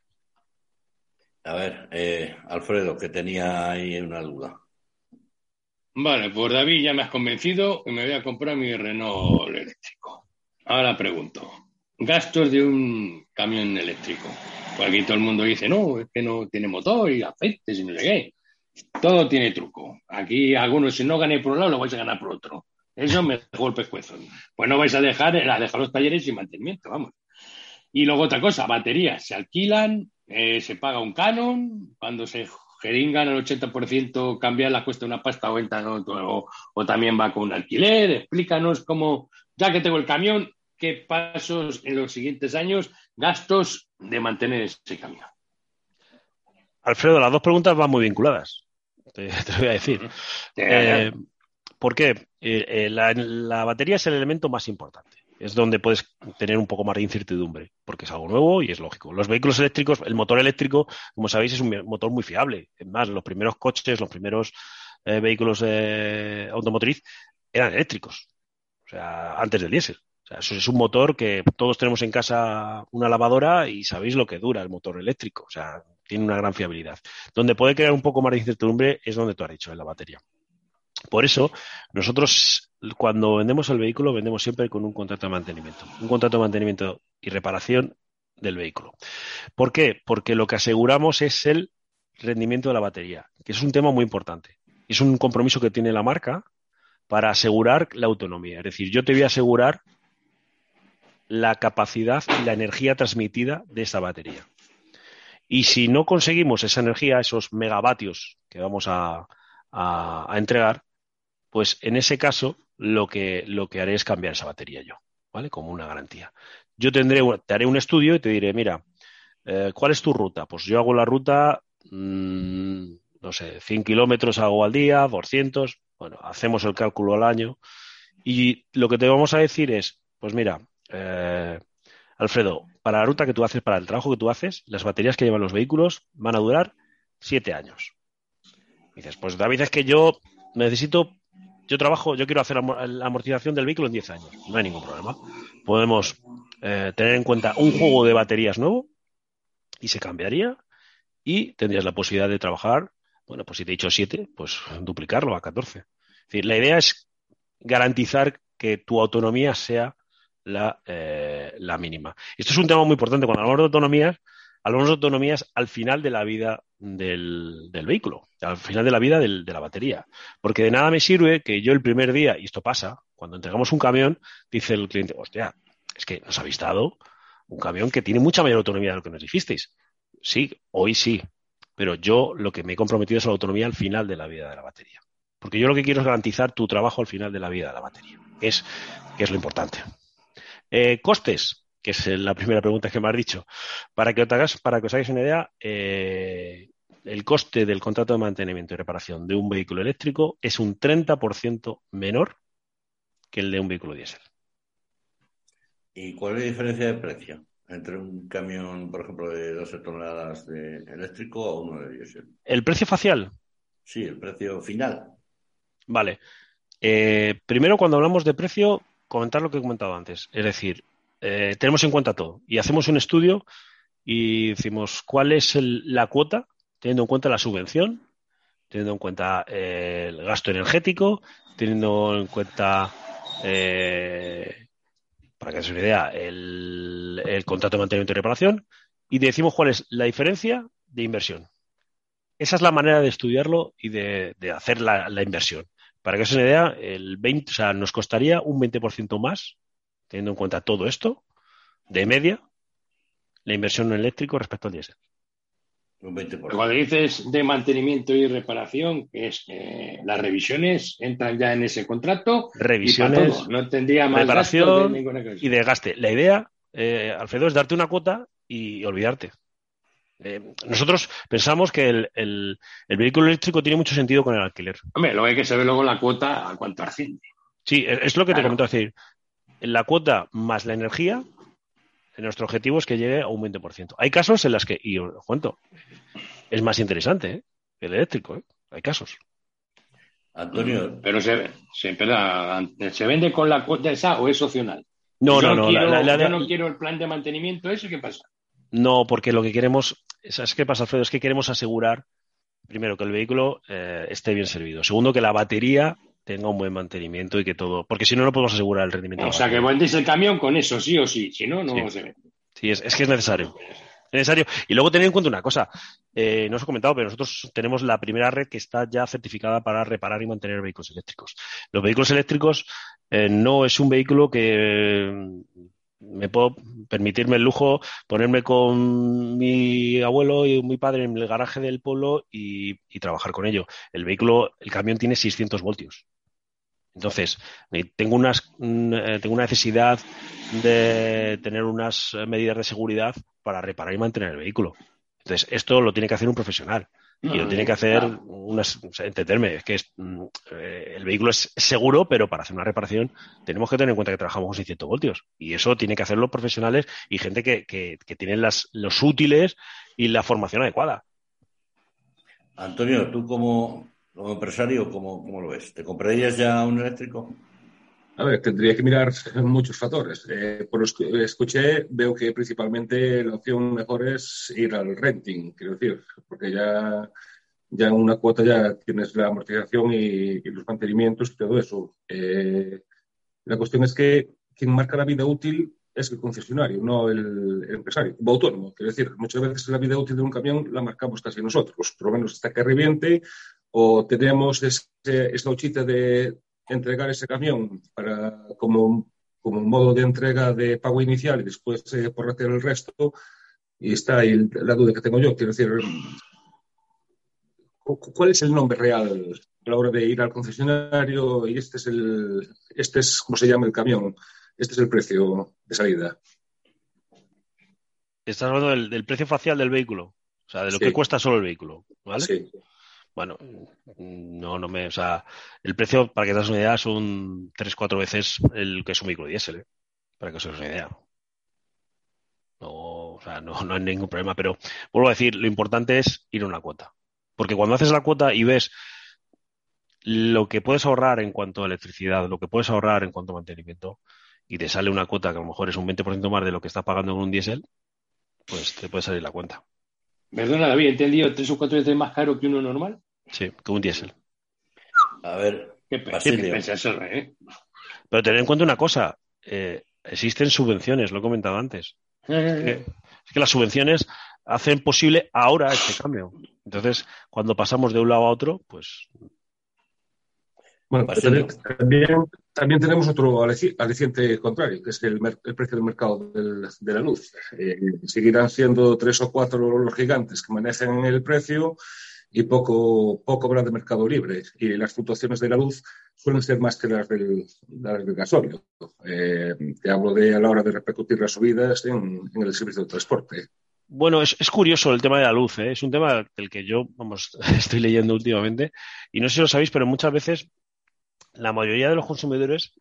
A ver, eh, Alfredo, que tenía ahí una duda. Vale, pues David, ya me has convencido y me voy a comprar mi Renault eléctrico. Ahora pregunto, gastos de un camión eléctrico. Pues aquí todo el mundo dice, no, es que no tiene motor y aceites y no sé qué. Todo tiene truco. Aquí algunos, si no gané por un lado, lo vais a ganar por otro. Eso me dejó el pescuezo. Pues no vais a dejar, a dejar los talleres sin mantenimiento, vamos. Y luego otra cosa, baterías. Se alquilan, eh, se paga un canon, cuando se jeringan el 80% cambiarlas cuesta una pasta o, o, o también va con un alquiler. Explícanos cómo, ya que tengo el camión, qué pasos en los siguientes años, gastos de mantener ese camión. Alfredo, las dos preguntas van muy vinculadas, te, te voy a decir. Eh, ¿Por qué? Eh, eh, la, la, batería es el elemento más importante. Es donde puedes tener un poco más de incertidumbre, porque es algo nuevo y es lógico. Los vehículos eléctricos, el motor eléctrico, como sabéis, es un motor muy fiable. Es más, los primeros coches, los primeros eh, vehículos automotriz eran eléctricos, o sea, antes del diésel. O sea, eso es un motor que todos tenemos en casa una lavadora y sabéis lo que dura el motor eléctrico. O sea, tiene una gran fiabilidad. Donde puede crear un poco más de incertidumbre es donde tú has dicho, en la batería. Por eso, nosotros cuando vendemos el vehículo, vendemos siempre con un contrato de mantenimiento. Un contrato de mantenimiento y reparación del vehículo. ¿Por qué? Porque lo que aseguramos es el rendimiento de la batería, que es un tema muy importante. Es un compromiso que tiene la marca para asegurar la autonomía. Es decir, yo te voy a asegurar la capacidad y la energía transmitida de esta batería. Y si no conseguimos esa energía, esos megavatios que vamos a, entregar, pues en ese caso lo que, lo que haré es cambiar esa batería yo, ¿vale? Como una garantía. Yo tendré, te haré un estudio y te diré, mira, eh, ¿cuál es tu ruta? Pues yo hago la ruta, mmm, no sé, 100 kilómetros hago al día, 200, bueno, hacemos el cálculo al año y lo que te vamos a decir es, pues mira, eh, Alfredo, para la ruta que tú haces, para el trabajo que tú haces, las baterías que llevan los vehículos van a durar siete años. Y dices, pues David, es que yo necesito, yo trabajo, yo quiero hacer la amortización del vehículo en 10 años. No hay ningún problema. Podemos eh, tener en cuenta un juego de baterías nuevo y se cambiaría y tendrías la posibilidad de trabajar, bueno, pues si te he dicho 7, pues duplicarlo a 14. Es decir, la idea es garantizar que tu autonomía sea la, eh, la mínima. Esto es un tema muy importante. Cuando hablamos de autonomías, hablamos de autonomías al final de la vida del, vehículo, al final de la vida del, de la batería. Porque de nada me sirve que yo el primer día, y esto pasa, cuando entregamos un camión, dice el cliente, hostia, es que nos habéis dado un camión que tiene mucha mayor autonomía de lo que nos dijisteis. Sí, hoy sí, pero yo lo que me he comprometido es la autonomía al final de la vida de la batería. Porque yo lo que quiero es garantizar tu trabajo al final de la vida de la batería, es lo importante. Eh, costes, que es la primera pregunta que me has dicho. Para que, os hagáis, para que os hagáis una idea, eh, el coste del contrato de mantenimiento y reparación de un vehículo eléctrico es un 30% menor que el de un vehículo diésel. ¿Y cuál es la diferencia de precio entre un camión, por ejemplo, de 12 toneladas de eléctrico a uno de diésel? ¿El precio facial? Sí, el precio final. Vale. Eh, primero, cuando hablamos de precio, comentar lo que he comentado antes. Es decir, eh, tenemos en cuenta todo y hacemos un estudio y decimos cuál es la cuota, teniendo en cuenta la subvención, teniendo en cuenta eh, el gasto energético, teniendo en cuenta para que os una idea, el, contrato de mantenimiento y reparación y decimos cuál es la diferencia de inversión. Esa es la manera de estudiarlo y de, hacer la, inversión. Para que os una idea, el 20, o sea, nos costaría un 20% más, teniendo en cuenta todo esto, de media, la inversión en eléctrico respecto al diésel. Cuando dices de mantenimiento y reparación, que es que las revisiones entran ya en ese contrato. Revisiones, no tendría más reparación y desgaste. La idea, eh, Alfredo, es darte una cuota y olvidarte. Eh, nosotros pensamos que el, vehículo eléctrico tiene mucho sentido con el alquiler. Hombre, lo que hay que saber luego la cuota a cuánto asciende. Sí, es lo que te comento decir. La cuota más la energía nuestro objetivo es que llegue a un 20%. Hay casos en los que, y os cuento, es más interesante ¿eh? el eléctrico. ¿eh? Hay casos. Antonio. Pero se, se, ¿se vende con la cuota esa o es opcional? No, no, no. yo no quiero el plan de mantenimiento ese, ¿qué pasa? No, porque lo que queremos, ¿sabes qué pasa, Alfredo? Es que queremos asegurar, primero, que el vehículo eh, esté bien servido. Segundo, que la batería tenga un buen mantenimiento y que todo. Porque si no, no podemos asegurar el rendimiento. O sea, que vendéis el camión con eso, sí o sí. Si no, no se vende. Sí, es, que es necesario. Es necesario. Y luego tener en cuenta una cosa. Eh, no os he comentado, pero nosotros tenemos la primera red que está ya certificada para reparar y mantener vehículos eléctricos. Los vehículos eléctricos eh, no es un vehículo que me puedo permitirme el lujo ponerme con mi abuelo y mi padre en el garaje del pueblo y, y trabajar con ello. El vehículo, el camión tiene 600 voltios. Entonces, tengo, unas, mm, eh, tengo una necesidad de tener unas medidas de seguridad para reparar y mantener el vehículo. Entonces, esto lo tiene que hacer un profesional. Y lo tiene que hacer, unas, entenderme, es que mm, eh, el vehículo es seguro, pero para hacer una reparación tenemos que tener en cuenta que trabajamos con 600 voltios. Y eso tiene que hacerlo profesionales y gente que, que, que tienen las, los útiles y la formación adecuada. Antonio, tú como, como empresario, ¿cómo, ¿cómo, lo ves? ¿Te comprarías ya un eléctrico? A ver, tendría que mirar muchos factores. Eh, por lo que escuché, veo que principalmente la opción mejor es ir al renting, quiero decir, porque ya, ya en una cuota ya tienes la amortización y, los mantenimientos y todo eso. Eh, la cuestión es que quien marca la vida útil es el concesionario, no el, empresario, o autónomo. Quiero decir, muchas veces la vida útil de un camión la marcamos casi nosotros, por lo menos hasta que reviente o tenemos ese, esa huchita de entregar ese camión para, como, como modo de entrega de pago inicial y después eh, por hacer el resto. Y está ahí la duda que tengo yo. Quiero decir, ¿cuál es el nombre real a la hora de ir al concesionario? Y este es el, este es, ¿cómo se llama el camión? Este es el precio de salida. Estás hablando del, precio facial del vehículo, o sea, de lo que cuesta solo el vehículo, ¿vale? Sí. Bueno, no, no me. O sea, el precio, para que te das una idea, son 3-4 veces el que es un vehículo diésel, ¿eh? para que os hagáis una idea. No, o sea, no, no hay ningún problema, pero vuelvo a decir, lo importante es ir a una cuota. Porque cuando haces la cuota y ves lo que puedes ahorrar en cuanto a electricidad, lo que puedes ahorrar en cuanto a mantenimiento, y te sale una cuota que a lo mejor es un 20% más de lo que estás pagando en un diésel, pues te puede salir la cuenta. Perdona, David, entendido tres o cuatro veces más caro que uno normal. Sí, que un diésel. A ver, qué eso, ¿eh? Pero tener en cuenta una cosa, eh, existen subvenciones, lo he comentado antes. es que las subvenciones hacen posible ahora este cambio. Entonces, cuando pasamos de un lado a otro, pues bueno, también, también, tenemos otro aliciente contrario, que es el, precio del mercado de la luz. Eh, seguirán siendo tres o cuatro los gigantes que manejan el precio y poco, poco habrá de mercado libre. Y las fluctuaciones de la luz suelen ser más que las del, las del gasóleo. Eh, te hablo de a la hora de repercutir las subidas en, en el servicio de transporte. Bueno, es, es, curioso el tema de la luz, ¿eh? es un tema del que yo, vamos, estoy leyendo últimamente y no sé si lo sabéis, pero muchas veces la mayoría de los consumidores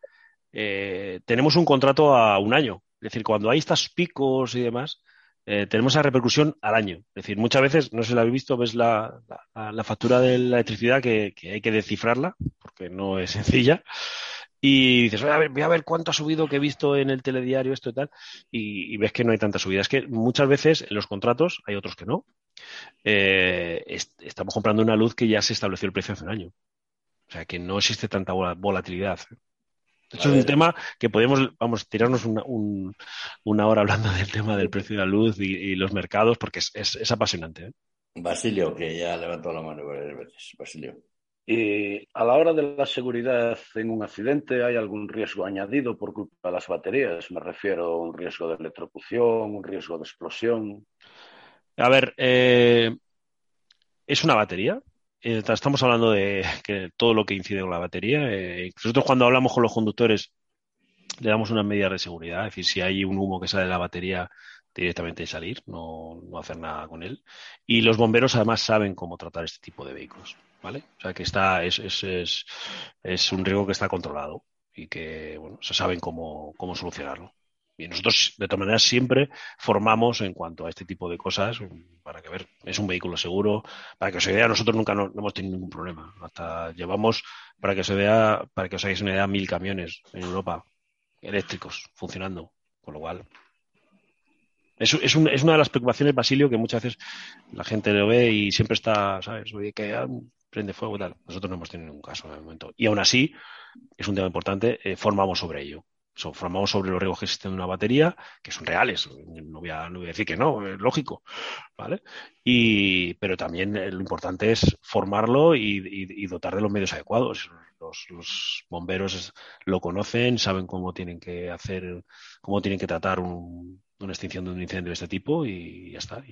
eh, tenemos un contrato a un año. Es decir, cuando hay estos picos y demás, eh, tenemos esa repercusión al año. Es decir, muchas veces, no sé si la habéis visto, ves la, la, factura de la electricidad que, hay que descifrarla, porque no es sencilla. Y dices, voy a, ver, voy a ver cuánto ha subido que he visto en el telediario, esto y tal, y, ves que no hay tanta subida. Es que muchas veces en los contratos hay otros que no. Eh, est estamos comprando una luz que ya se estableció el precio hace un año. O sea, que no existe tanta volatilidad. Esto es un tema que podemos, vamos, tirarnos una, un, una, hora hablando del tema del precio de la luz y, y los mercados, porque es, es, es apasionante. ¿eh? Basilio, que ya levantó la mano varias veces. Basilio. Y a la hora de la seguridad en un accidente, ¿hay algún riesgo añadido por culpa de las baterías? Me refiero a un riesgo de electrocución, un riesgo de explosión. A ver, eh, es una batería, estamos hablando de que todo lo que incide con la batería. Eh, nosotros cuando hablamos con los conductores le damos unas medidas de seguridad, es decir, si hay un humo que sale de la batería, directamente salir, no, no, hacer nada con él. Y los bomberos además saben cómo tratar este tipo de vehículos, ¿vale? O sea que está, es, es, es, es un riesgo que está controlado y que, bueno, se saben cómo, cómo solucionarlo. Y nosotros, de todas maneras, siempre formamos en cuanto a este tipo de cosas para que ver, es un vehículo seguro, para que os idea, nosotros nunca no, hemos tenido ningún problema. Hasta llevamos, para que os idea, para que os hagáis una idea, mil camiones en Europa eléctricos funcionando. Con lo cual, es, es, un, es, una de las preocupaciones, Basilio, que muchas veces la gente lo ve y siempre está, ¿sabes? Oye, que ah, prende fuego y tal. Nosotros no hemos tenido ningún caso en el momento. Y aún así, es un tema importante, eh, formamos sobre ello. So, formamos sobre los riesgos que existen en una batería, que son reales. No voy a, no voy a decir que no, es lógico. ¿vale? Y, pero también eh, lo importante es formarlo y, dotar de los medios adecuados. Los, bomberos lo conocen, saben cómo tienen que hacer, cómo tienen que tratar un, una extinción de un incendio de este tipo y ya está.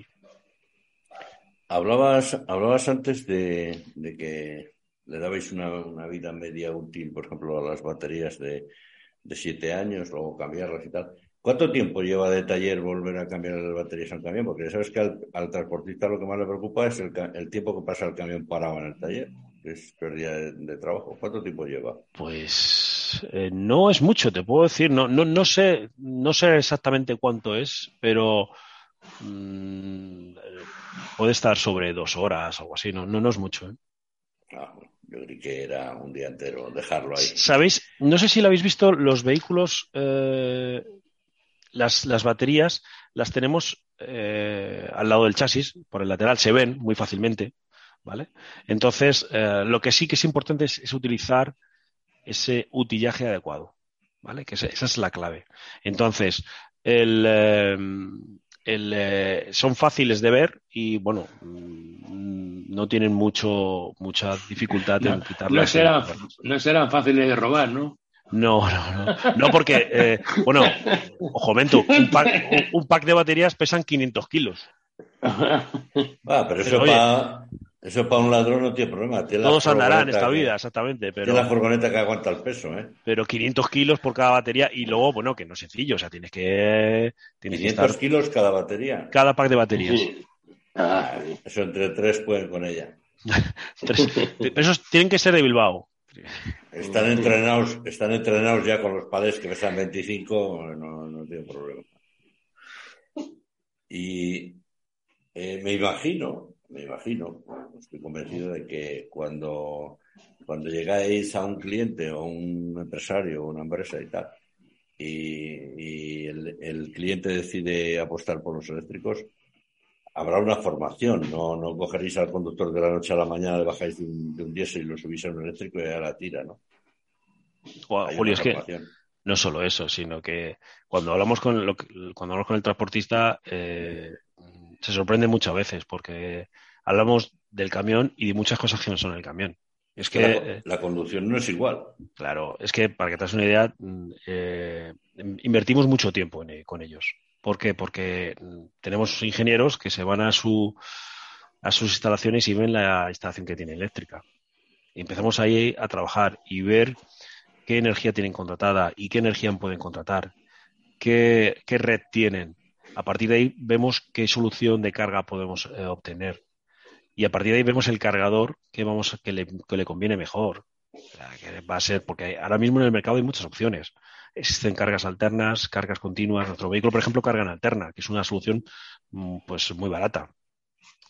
Hablabas, hablabas antes de, de que le dabais una, una, vida media útil, por ejemplo, a las baterías de, de siete años, luego cambiarlas y tal. ¿Cuánto tiempo lleva de taller volver a cambiar las baterías al camión? Porque sabes que al, al transportista lo que más le preocupa es el, el, tiempo que pasa el camión parado en el taller, que es pérdida de, de trabajo. ¿Cuánto tiempo lleva? Pues eh, no es mucho, te puedo decir. No, no, no, sé, no sé exactamente cuánto es, pero mmm, puede estar sobre dos horas o algo así. No, no, no es mucho. ¿eh? Ah, bueno. Yo creí que era un día entero dejarlo ahí. ¿Sabéis? No sé si lo habéis visto, los vehículos, eh, las, las, baterías las tenemos eh, al lado del chasis, por el lateral, se ven muy fácilmente, ¿vale? Entonces, eh, lo que sí que es importante es, utilizar ese utillaje adecuado, ¿vale? Que esa es la clave. Entonces, el, eh, el, eh, son fáciles de ver y, bueno, no tienen mucho, mucha dificultad no, en quitarlas. No serán, no serán fáciles de robar, ¿no? No, no, no. No, porque, eh, bueno, ojo, mento, un pack, un pack, de baterías pesan 500 kilos. Ah, pero eso para eso para un ladrón no tiene problema. Tiene Todos andarán esta vida, exactamente. Pero, tiene la furgoneta que aguanta el peso, ¿eh? Pero 500 kilos por cada batería y luego, bueno, que no es sencillo, o sea, tienes que... Tienes 500 que estar... kilos cada batería. Cada pack de baterías. Sí. Ah, eso entre tres pueden con ella. tres. Esos tienen que ser de Bilbao. Están entrenados, están entrenados ya con los padres que pesan 25, no, no tienen problema. Y eh, me imagino, me imagino, estoy convencido de que cuando, cuando llegáis a un cliente o un empresario o una empresa y tal, y, y el, el, cliente decide apostar por los eléctricos, habrá una formación, no, no cogeréis al conductor de la noche a la mañana, le bajáis de un, de un diésel y lo subís a un eléctrico y a la tira, ¿no? Wow, Julio, es que no solo eso, sino que cuando hablamos con, lo, cuando hablamos con el transportista, eh, se sorprende muchas veces porque hablamos del camión y de muchas cosas que no son el camión. Es que la, la, conducción no es igual. Claro, es que para que te hagas una idea, eh, invertimos mucho tiempo en, con ellos. ¿Por qué? Porque tenemos ingenieros que se van a su a sus instalaciones y ven la instalación que tiene eléctrica. Y empezamos ahí a trabajar y ver qué energía tienen contratada y qué energía pueden contratar, qué, red tienen. A partir de ahí vemos qué solución de carga podemos eh, obtener. Y a partir de ahí vemos el cargador que, vamos, que, le, que le conviene mejor. que va a ser, porque ahora mismo en el mercado hay muchas opciones. Existen cargas alternas, cargas continuas. Nuestro vehículo, por ejemplo, carga en alterna, que es una solución mm, pues muy barata.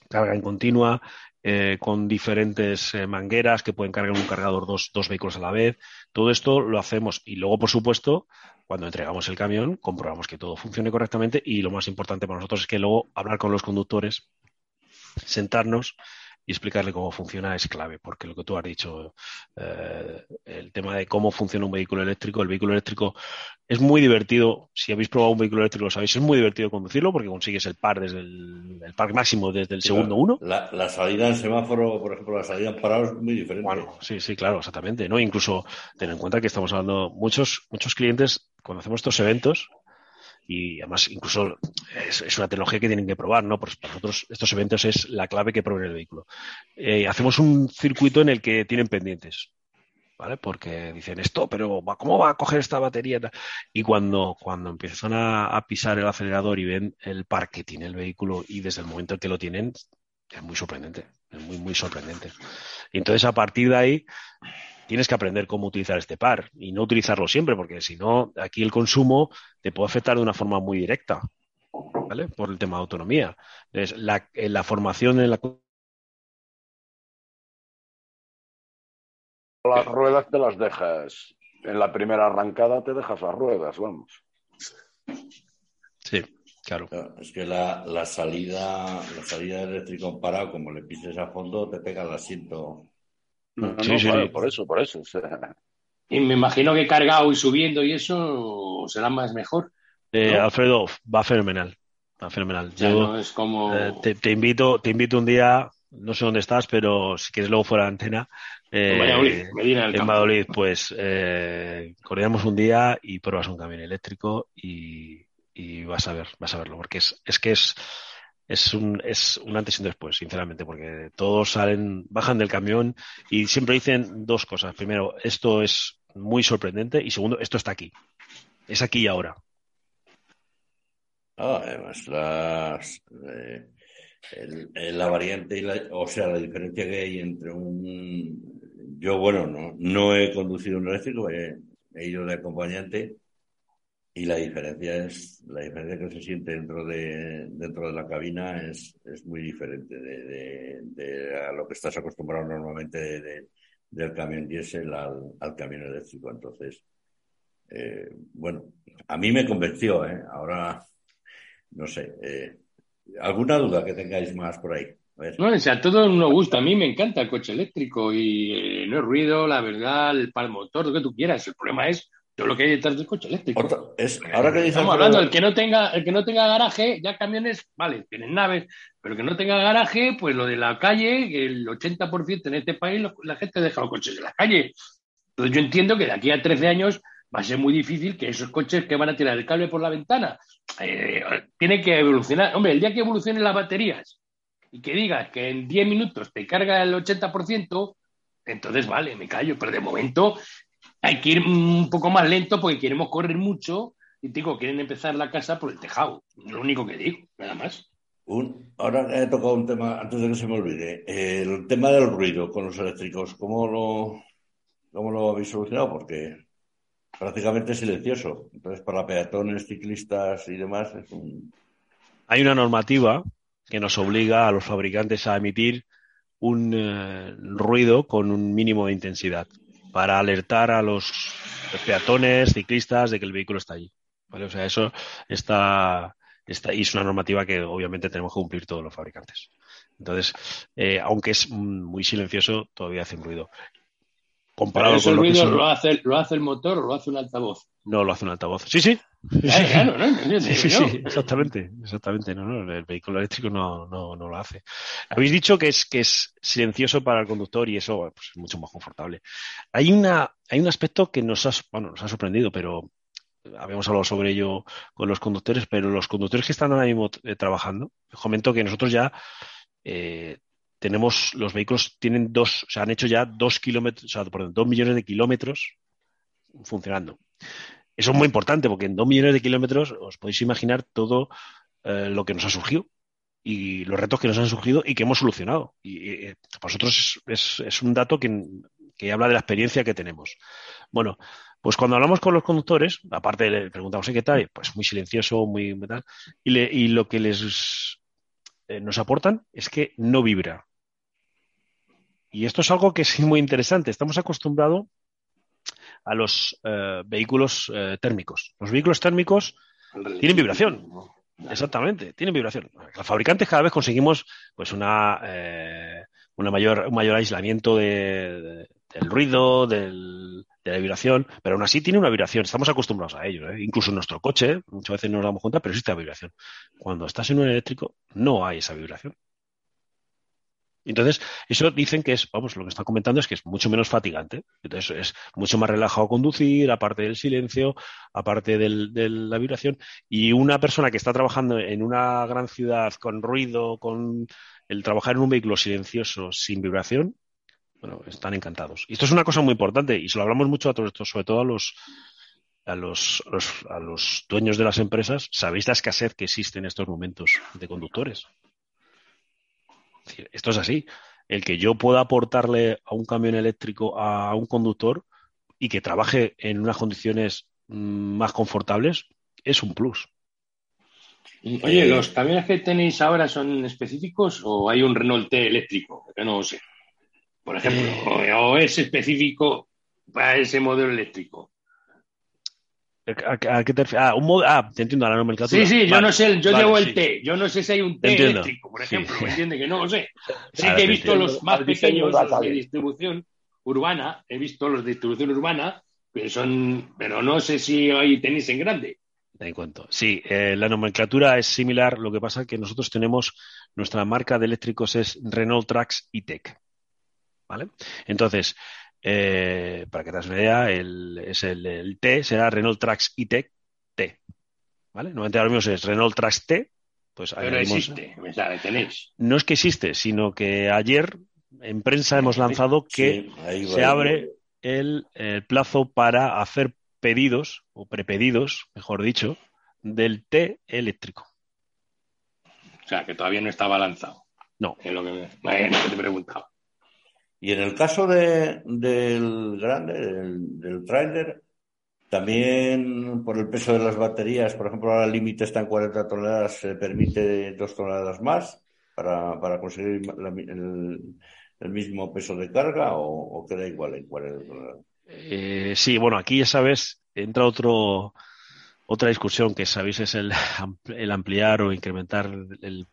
Carga en continua, eh, con diferentes eh, mangueras que pueden cargar un cargador dos, dos vehículos a la vez. Todo esto lo hacemos y luego, por supuesto, cuando entregamos el camión, comprobamos que todo funcione correctamente y lo más importante para nosotros es que luego hablar con los conductores, sentarnos y explicarle cómo funciona es clave, porque lo que tú has dicho, eh, el tema de cómo funciona un vehículo eléctrico, el vehículo eléctrico es muy divertido, si habéis probado un vehículo eléctrico lo sabéis, es muy divertido conducirlo porque consigues el par desde el, par máximo desde el segundo uno. La, salida en semáforo, por ejemplo, la salida en parado es muy diferente. Bueno, sí, sí, claro, exactamente, ¿no? Incluso ten en cuenta que estamos hablando, muchos, muchos clientes, cuando hacemos estos eventos, y además incluso es, una tecnología que tienen que probar, ¿no? Para nosotros estos eventos es la clave que provee el vehículo. Eh, hacemos un circuito en el que tienen pendientes, ¿vale? Porque dicen esto, pero ¿cómo va a coger esta batería? Y cuando, cuando empiezan a, pisar el acelerador y ven el par que tiene el vehículo y desde el momento en que lo tienen, es muy sorprendente, es muy, muy sorprendente. Entonces a partir de ahí tienes que aprender cómo utilizar este par y no utilizarlo siempre, porque si no, aquí el consumo te puede afectar de una forma muy directa, ¿vale? Por el tema de autonomía. Entonces, la, en la formación en la las ruedas te las dejas. En la primera arrancada te dejas las ruedas, vamos. Sí, claro. Es que la, la salida, la salida eléctrica parado, como le pises a fondo, te pega el asiento sí, sí, por eso, por eso. Y me imagino que cargado y subiendo y eso será más mejor. Eh, Alfredo, va fenomenal. Va fenomenal. Yo, es como... Eh, te, invito, te invito un día, no sé dónde estás, pero si quieres luego fuera de antena. Eh, en Valladolid, pues eh, coordinamos un día y pruebas un camión eléctrico y, y vas a ver, vas a verlo, porque es, es que es es un, es un antes y un después, sinceramente, porque todos salen, bajan del camión y siempre dicen dos cosas. Primero, esto es muy sorprendente y segundo, esto está aquí. Es aquí y ahora. además, las, eh, la variante, y la, o sea, la diferencia que hay entre un... Yo, bueno, no, no he conducido un eléctrico, he ido de acompañante y la diferencia es, la diferencia que se siente dentro de, dentro de la cabina es, es muy diferente de, a lo que estás acostumbrado normalmente del camión diésel al, al camión eléctrico. Entonces, eh, bueno, a mí me convenció, ¿eh? Ahora, no sé, eh, ¿alguna duda que tengáis más por ahí? No, o sea, a todos nos gusta. A mí me encanta el coche eléctrico y eh, no es ruido, la verdad, el pal motor, lo que tú quieras. El problema es lo que hay detrás del coche eléctrico. es, ahora que Estamos hablando, el que no tenga, el que no tenga garaje, ya camiones, vale, tienen naves, pero que no tenga garaje, pues lo de la calle, el 80% en este país la gente deja los coches en la calle. Entonces yo entiendo que de aquí a 13 años va a ser muy difícil que esos coches que van a tirar el cable por la ventana eh, tiene que evolucionar. Hombre, el día que evolucionen las baterías y que digas que en 10 minutos te carga el 80%, entonces vale, me callo, pero de momento hay que ir un poco más lento porque queremos correr mucho y digo, quieren empezar la casa por el tejado. Lo único que digo, nada más. Un, ahora he tocado un tema, antes de que se me olvide, el tema del ruido con los eléctricos, ¿cómo lo, cómo lo habéis solucionado? Porque prácticamente es silencioso. Entonces, para peatones, ciclistas y demás, es un... Hay una normativa que nos obliga a los fabricantes a emitir un eh, ruido con un mínimo de intensidad para alertar a los peatones, ciclistas de que el vehículo está allí. ¿vale? O sea, eso está, está, y es una normativa que obviamente tenemos que cumplir todos los fabricantes. Entonces, eh, aunque es muy silencioso, todavía hace un ruido. Comparado con lo ruido lo, hace, lo hace el motor o lo hace un altavoz. No, lo hace un altavoz. Sí, sí. Claro, ¿no? Sí, sí, sí, exactamente, exactamente. No, no, el vehículo eléctrico no, no, no lo hace. Habéis dicho que es, que es silencioso para el conductor y eso pues, es mucho más confortable. Hay, una, hay un aspecto que nos ha, bueno, nos ha sorprendido, pero habíamos hablado sobre ello con los conductores, pero los conductores que están ahora mismo eh, trabajando, comento que nosotros ya eh, tenemos, los vehículos tienen dos, se han hecho ya dos kilómetros, o sea, perdón, dos millones de kilómetros funcionando. Eso es muy importante porque en dos millones de kilómetros os podéis imaginar todo eh, lo que nos ha surgido y los retos que nos han surgido y que hemos solucionado. Y, para nosotros es, un dato que, que, habla de la experiencia que tenemos. Bueno, pues cuando hablamos con los conductores, aparte le preguntamos qué tal, pues muy silencioso, muy tal, y, lo que les eh, nos aportan es que no vibra. Y esto es algo que es muy interesante. Estamos acostumbrados a los eh, vehículos eh, térmicos. Los vehículos térmicos tienen vibración. Exactamente, tienen vibración. Los fabricantes cada vez conseguimos pues una, una mayor, un mayor aislamiento de, del ruido, del, de la vibración, pero aún así tiene una vibración. Estamos acostumbrados a ello. ¿eh? Incluso en nuestro coche, muchas veces no nos damos cuenta, pero existe la vibración. Cuando estás en un eléctrico, no hay esa vibración. Entonces, eso dicen que es, vamos, lo que está comentando es que es mucho menos fatigante. Entonces, es mucho más relajado conducir, aparte del silencio, aparte de la vibración. Y una persona que está trabajando en una gran ciudad con ruido, con el trabajar en un vehículo silencioso, sin vibración, bueno, están encantados. Y esto es una cosa muy importante y se lo hablamos mucho a todos estos, sobre todo a los, a los, a los, dueños de las empresas. Sabéis la escasez que existe en estos momentos de conductores. Esto es así. El que yo pueda aportarle a un camión eléctrico a un conductor y que trabaje en unas condiciones mm, más confortables es un plus. Oye, ¿los camiones que tenéis ahora son específicos o hay un Renault T eléctrico? Que no lo sé por ejemplo, eh. o, es específico para ese modelo eléctrico. ¿A, qué te refieres? Ah, un modo, ah, te entiendo, la nomenclatura. Sí, sí, yo no sé, yo llevo el T, yo no sé si hay un T eléctrico, por ejemplo, ¿me entiendes? Que no lo sé. Sí que he visto los más pequeños de distribución urbana, he visto los de distribución urbana, pero son, pero no sé si ahí tenéis en grande. En cuento. Sí, eh, la nomenclatura es similar, lo que pasa es que nosotros tenemos, nuestra marca de eléctricos es Renault Trax E-Tech. ¿vale? Entonces, eh, para que te una idea, el, es el, T será Renault Trax E-Tech T, ¿vale? Normalmente ahora mismo es Renault Trax T, pues Pero existe, tenéis. No es que existe, sino que ayer en prensa hemos lanzado que se abre el, plazo para hacer pedidos, o prepedidos, mejor dicho, del T eléctrico. O sea, que todavía no estaba lanzado. No. Es lo que, me, te preguntaba. Y en el caso de, del grande, del, del trailer, también por el peso de las baterías, por ejemplo, ahora el límite está en 40 toneladas, se permite dos toneladas más para, para conseguir el, mismo peso de carga o, queda igual en 40 toneladas. Eh, sí, bueno, aquí ya sabes, entra otro, otra discusión que sabéis es el, el ampliar o incrementar el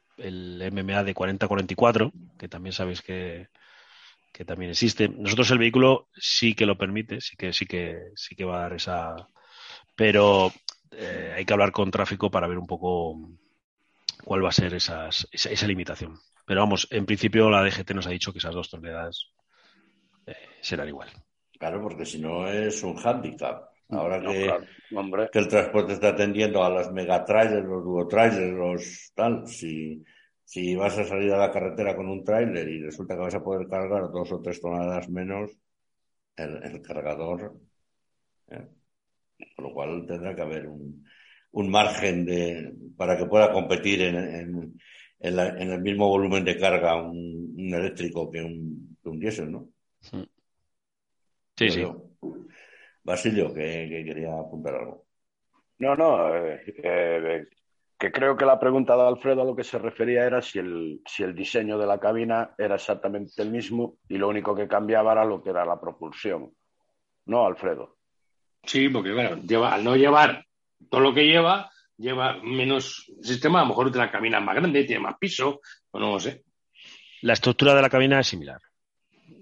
MMA de 40 a 44, que también sabéis que, que también existe. Nosotros el vehículo sí que lo permite, sí que sí que sí que va a dar esa, pero eh, hay que hablar con tráfico para ver un poco cuál va a ser esas, esa, limitación. Pero vamos, en principio la DGT nos ha dicho que esas dos toneladas eh, serán igual. Claro, porque si no es un hándicap. Ahora que, que, el transporte está atendiendo a las megatrailers, los duotrailers, los tal, si si vas a salir a la carretera con un tráiler y resulta que vas a poder cargar dos o tres toneladas menos, el, cargador, ¿eh? por lo cual tendrá que haber un, un margen de, para que pueda competir en, en, en, el mismo volumen de carga un, eléctrico que un, un diésel, ¿no? Sí, sí. Basilio, que, quería apuntar algo. No, no, eh, eh, que creo que la pregunta de Alfredo a lo que se refería era si el, si el diseño de la cabina era exactamente el mismo y lo único que cambiaba era lo que era la propulsión. ¿No, Alfredo? Sí, porque bueno, lleva, al no llevar todo lo que lleva, lleva menos sistema, a lo mejor la cabina más grande, tiene más piso, o no lo sé. La estructura de la cabina es similar.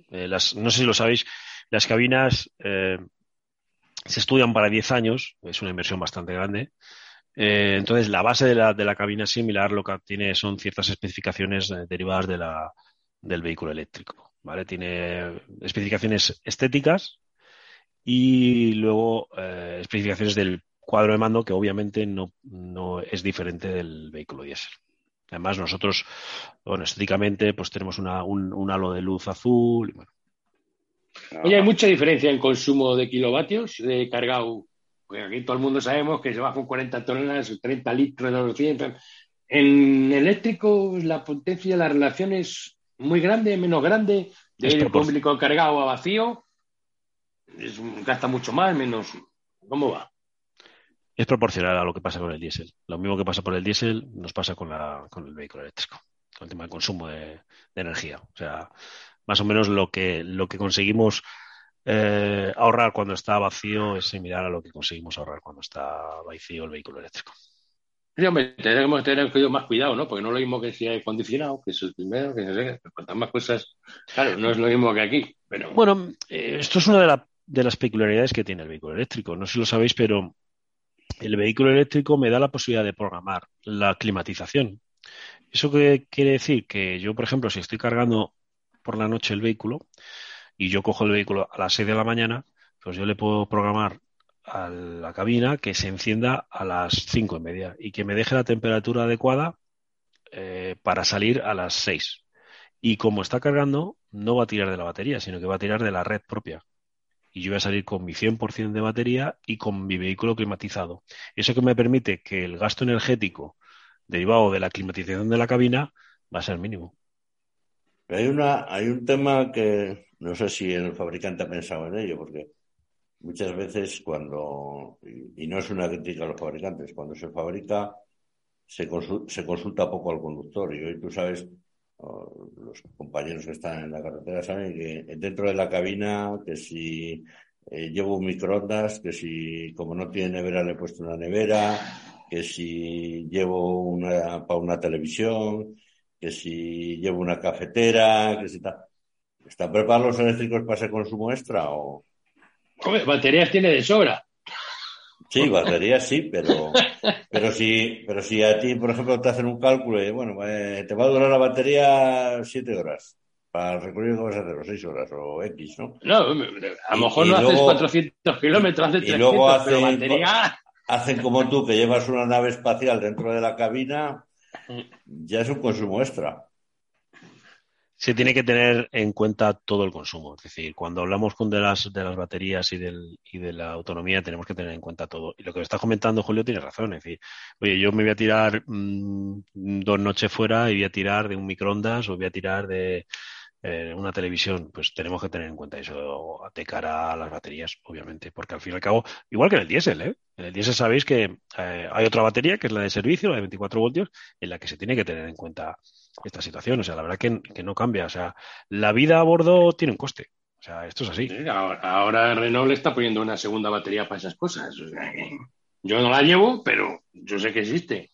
Eh, las, no sé si lo sabéis, las cabinas eh, se estudian para 10 años, es una inversión bastante grande. Eh, entonces, la base de la, de la cabina similar lo que tiene son ciertas especificaciones eh, derivadas de la, del vehículo eléctrico. ¿vale? Tiene especificaciones estéticas y luego eh, especificaciones del cuadro de mando que obviamente no, no es diferente del vehículo diésel. Además, nosotros, bueno, estéticamente, pues tenemos un, halo de luz azul. Oye, hay mucha diferencia en consumo de kilovatios de cargado. Porque aquí todo el mundo sabemos que se va con 40 toneladas, 30 litros de 200. En eléctrico, la potencia, la relación es muy grande, menos grande, de ir público cargado a vacío. Es, gasta mucho más, menos. ¿Cómo va? es proporcional a lo que pasa con el diésel. Lo mismo que pasa por el diésel nos pasa con, la, con el vehículo eléctrico, con el tema del consumo de, de, energía. O sea, más o menos lo que, lo que conseguimos eh, ahorrar cuando está vacío es similar a lo que conseguimos ahorrar cuando está vacío el vehículo eléctrico. Sí, hombre, tenemos que tener más cuidado, ¿no? Porque no es lo mismo que si hay acondicionado, que es el primero, que sé, cuantas más cosas, claro, no es lo mismo que aquí. Pero... Bueno, eh, esto es una de, la, de las peculiaridades que tiene el vehículo eléctrico. No sé si lo sabéis, pero el vehículo eléctrico me da la posibilidad de programar la climatización. ¿Eso qué quiere decir? Que yo, por ejemplo, si estoy cargando por la noche el vehículo y yo cojo el vehículo a las 6 de la mañana, pues yo le puedo programar a la cabina que se encienda a las cinco y media y que me deje la temperatura adecuada eh, para salir a las 6. Y como está cargando, no va a tirar de la batería, sino que va a tirar de la red propia y yo voy a salir con mi 100% de batería y con mi vehículo climatizado. Eso que me permite que el gasto energético derivado de la climatización de la cabina va a ser mínimo. Hay, una, hay un tema que no sé si el fabricante ha pensado en ello, porque muchas veces cuando, y no es una crítica a los fabricantes, cuando se fabrica se consulta, se consulta poco al conductor. Y hoy tú sabes los compañeros que están en la carretera saben que dentro de la cabina, que si eh, llevo un microondas, que si como no tiene nevera le he puesto una nevera, que si llevo una para una televisión, que si llevo una cafetera, que si está ¿Están preparados los eléctricos para ese consumo extra o...? Hombre, baterías tiene de sobra. Sí, baterías sí, pero, pero si, pero si a ti, por ejemplo, te hacen un cálculo y, bueno, eh, te va a durar la batería siete horas. Para el recorrido que vas a hacer, o seis horas, o X, ¿no? No, a lo mejor no haces 400 kilómetros, haces 300, y luego hacen, pero batería... hacen como tú, que llevas una nave espacial dentro de la cabina, ya es un consumo extra se tiene que tener en cuenta todo el consumo. Es decir, cuando hablamos con de las, de las baterías y, del, y de la autonomía, tenemos que tener en cuenta todo. Y lo que me está comentando Julio tiene razón. Es decir, oye, yo me voy a tirar mmm, dos noches fuera y voy a tirar de un microondas o voy a tirar de eh, una televisión. Pues tenemos que tener en cuenta eso de cara a las baterías, obviamente. Porque al fin y al cabo, igual que en el diésel, ¿eh? En el diésel sabéis que eh, hay otra batería, que es la de servicio, la de 24 voltios, en la que se tiene que tener en cuenta esta situación. O sea, la verdad que, que, no cambia. O sea, la vida a bordo tiene un coste. O sea, esto es así. Sí, ahora, ahora, Renault está poniendo una segunda batería para esas cosas. O sea, yo no la llevo, pero yo sé que existe.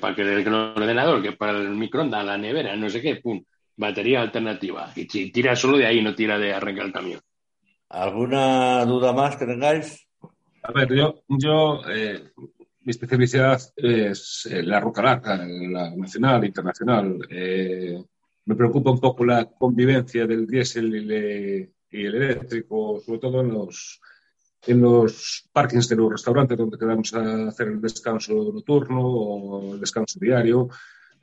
Para que el ordenador, que para el microondas, la nevera, no sé qué, pum, batería alternativa. Y si tira solo de ahí, no tira de arrancar el camión. ¿Alguna duda más que tengáis? A ver, yo, yo eh, mi especialidad es eh, la roca larga, la nacional, internacional. Eh, me preocupa un poco la convivencia del diésel y, le, y, el eléctrico, sobre todo en los, en los parkings de los restaurantes donde quedamos a hacer el descanso nocturno o el descanso diario,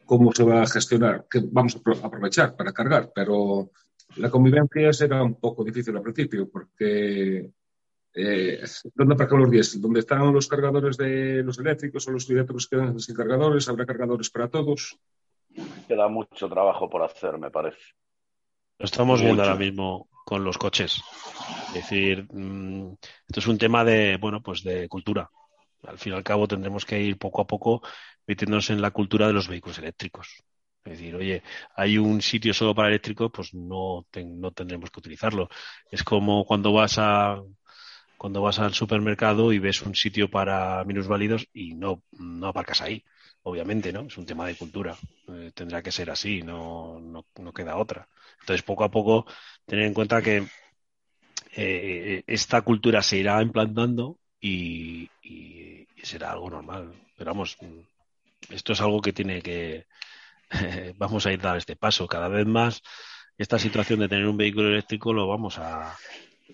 cómo se va a gestionar, que vamos a aprovechar para cargar, pero la convivencia será un poco difícil al principio porque eh, ¿Dónde aparcan los diésel? ¿Dónde están los cargadores de los eléctricos o los eléctricos quedan sin cargadores? ¿Habrá cargadores para todos? Queda mucho trabajo por hacer, me parece. Lo estamos mucho. viendo ahora mismo con los coches. Es decir, mmm, esto es un tema de, bueno, pues de cultura. Al fin y al cabo tendremos que ir poco a poco metiéndonos en la cultura de los vehículos eléctricos. Es decir, oye, hay un sitio solo para eléctricos, pues no, ten, no tendremos que utilizarlo. Es como cuando vas a cuando vas al supermercado y ves un sitio para minusválidos y no, no aparcas ahí, obviamente, ¿no? Es un tema de cultura. Eh, tendrá que ser así, no, no, no, queda otra. Entonces, poco a poco, tener en cuenta que eh, esta cultura se irá implantando y, será algo normal. Pero vamos, esto es algo que tiene que. vamos a ir dar este paso. Cada vez más, esta situación de tener un vehículo eléctrico lo vamos a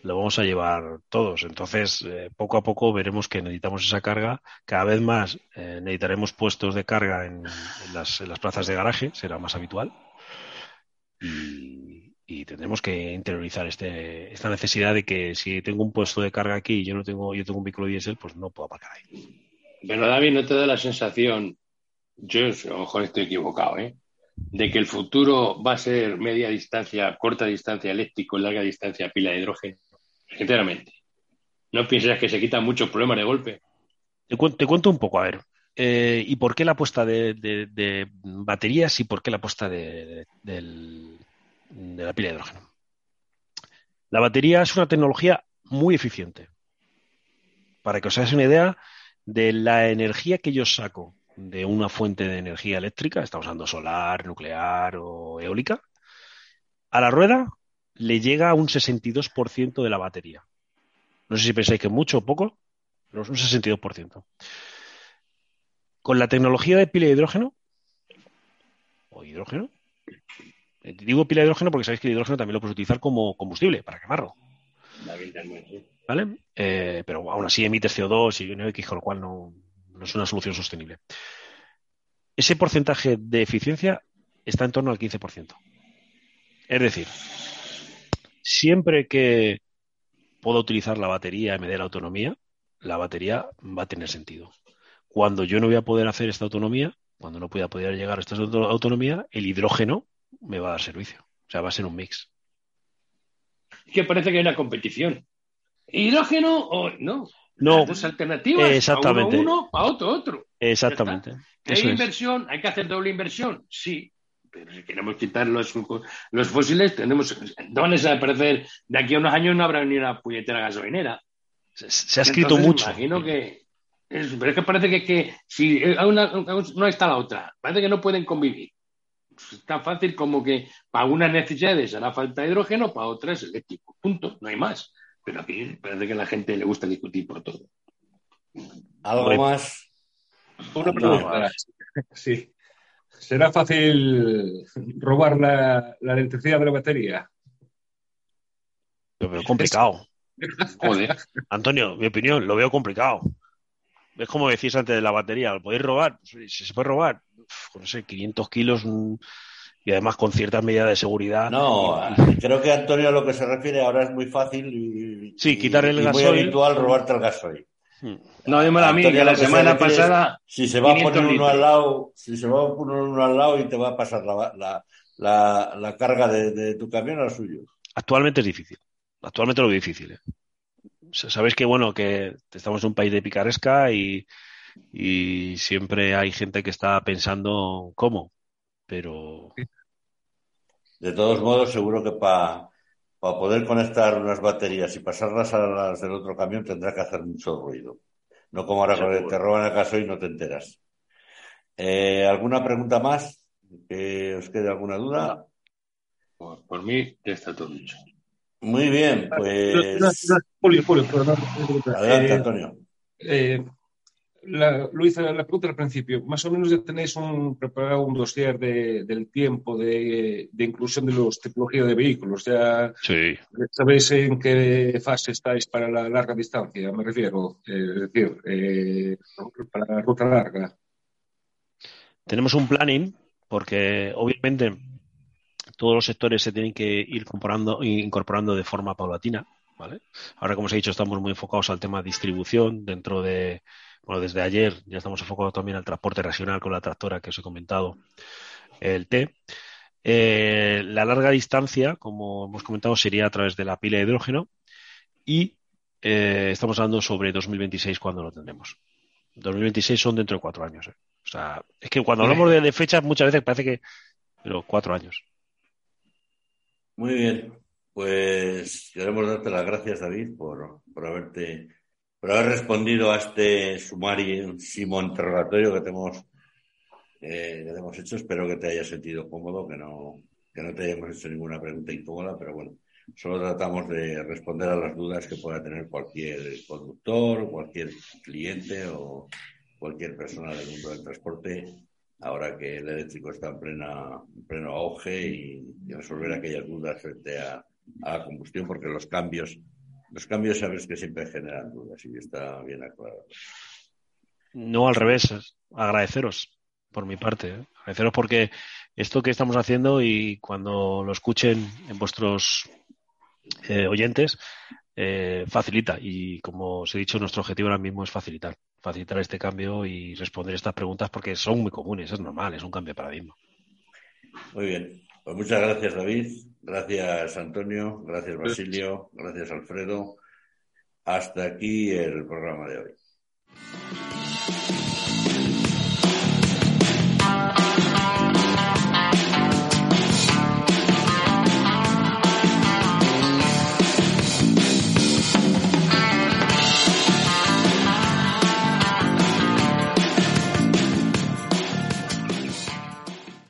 lo vamos a llevar todos. Entonces, eh, poco a poco veremos que necesitamos esa carga. Cada vez más eh, necesitaremos puestos de carga en, las, plazas de garaje, será más habitual. Tendremos que interiorizar este, esta necesidad de que si tengo un puesto de carga aquí y yo no tengo, yo tengo un vehículo diésel, pues no puedo aparcar ahí. Pero David, ¿no te da la sensación, yo ojo estoy equivocado, ¿eh? de que el futuro va a ser media distancia, corta distancia eléctrico, larga distancia pila de hidrógeno? Sinceramente. ¿No piensas que se quitan muchos problemas de golpe? Te, cuento un poco, a ver. Eh, ¿Y por qué la apuesta de, baterías y por qué la apuesta de, la pila de hidrógeno? La batería es una tecnología muy eficiente. Para que os hagáis una idea de la energía que yo saco de una fuente de energía eléctrica, estamos usando solar, nuclear o eólica, a la rueda le llega un 62% de la batería. No sé si pensáis que mucho o poco, pero es un 62%. Con la tecnología de pila de hidrógeno, o hidrógeno, digo pila de hidrógeno porque sabéis que el hidrógeno también lo puedes utilizar como combustible para quemarlo. ¿Vale? Eh, pero aún así emites CO2 y X, con lo cual no, no es una solución sostenible. Ese porcentaje de eficiencia está en torno al 15%. Es decir, siempre que puedo utilizar la batería y me dé la autonomía, la batería va a tener sentido. Cuando yo no voy a poder hacer esta autonomía, cuando no pueda poder llegar a esta autonomía, el hidrógeno me va a dar servicio. O sea, va a ser un mix. Es que parece que hay una competición. ¿Hidrógeno o no? No. Dos alternativas. Exactamente. uno, para otro, otro. Exactamente. ¿Hay inversión? ¿Hay que hacer doble inversión? Sí. Pero si queremos quitar los, los fósiles, tenemos. ¿Dónde van a desaparecer? De aquí a unos años no habrá ni una puñetera gasolinera. Se, ha escrito mucho. Imagino que. pero es que parece que, que si una, no está la otra, parece que no pueden convivir. Es tan fácil como que para unas necesidades hará falta hidrógeno, para otras eléctrico. Punto, no hay más. Pero aquí parece que a la gente le gusta discutir por todo. ¿Algo más? Una pregunta. Sí. ¿Será fácil robar la, electricidad de la batería? Lo veo complicado. Joder. Antonio, mi opinión, lo veo complicado. Es como decís antes de la batería, ¿lo podéis robar? Pues, si se puede robar, no sé, 500 kilos, y además con ciertas medidas de seguridad. No, creo que Antonio a lo que se refiere ahora es muy fácil y, sí, quitar el y gasoil. muy habitual robarte el gasoil. Hmm. No, dímelo a mí, que la semana pasada. Si se va a poner uno al lado, si se va a poner uno al lado y te va a pasar la, la, la, carga de, tu camión al suyo. Actualmente es difícil. Actualmente lo veo difícil. ¿eh? Sabéis que, bueno, que estamos en un país de picaresca y, y siempre hay gente que está pensando cómo pero... De todos modos, seguro que para poder conectar unas baterías y pasarlas a las del otro camión tendrá que hacer mucho ruido. No como ahora que te roban el caso y no te enteras. Eh, ¿Alguna pregunta más? ¿Que os quede alguna duda? Por, mí ya está todo dicho. Muy bien, pues. Adelante, Antonio. Eh, la, lo hice la pregunta al principio. Más o menos ya tenéis un, preparado un dossier del tiempo de, inclusión de los tipologías de vehículos. Ya sabéis en qué fase estáis para la larga distancia, me refiero. Eh, es decir, eh, para la ruta larga. Tenemos un planning porque obviamente todos los sectores se tienen que ir incorporando, incorporando de forma paulatina. ¿Vale? Ahora, como os he dicho, estamos muy enfocados al tema de distribución dentro de bueno, desde ayer ya estamos enfocados también al transporte regional con la tractora que os he comentado, el T. Eh, la larga distancia, como hemos comentado, sería a través de la pila de hidrógeno y eh, estamos hablando sobre 2026 cuando lo tendremos. 2026 son dentro de cuatro años. ¿eh? O sea, es que cuando hablamos de, fechas muchas veces parece que... Pero cuatro años. Muy bien. Pues queremos darte las gracias, David, por, por haberte por haber respondido a este sumarísimo interrogatorio que te hemos, eh, que te hemos hecho. Espero que te haya sentido cómodo, que no, que no te hayamos hecho ninguna pregunta incómoda, pero bueno, solo tratamos de responder a las dudas que pueda tener cualquier conductor, cualquier cliente o cualquier persona del mundo del transporte, ahora que el eléctrico está en, plena, en pleno auge y, resolver aquellas dudas frente a, a la combustión, porque los cambios Los cambios sabes que siempre generan dudas y está bien aclarado. No al revés, agradeceros por mi parte. ¿eh? Agradeceros porque esto que estamos haciendo y cuando lo escuchen en vuestros eh, oyentes, eh, facilita. Y como os he dicho, nuestro objetivo ahora mismo es facilitar. Facilitar este cambio y responder estas preguntas porque son muy comunes, es normal, es un cambio de paradigma. Muy bien. Pues muchas gracias, David. Gracias, Antonio. Gracias, Basilio. Gracias, Alfredo. Hasta aquí el programa de hoy.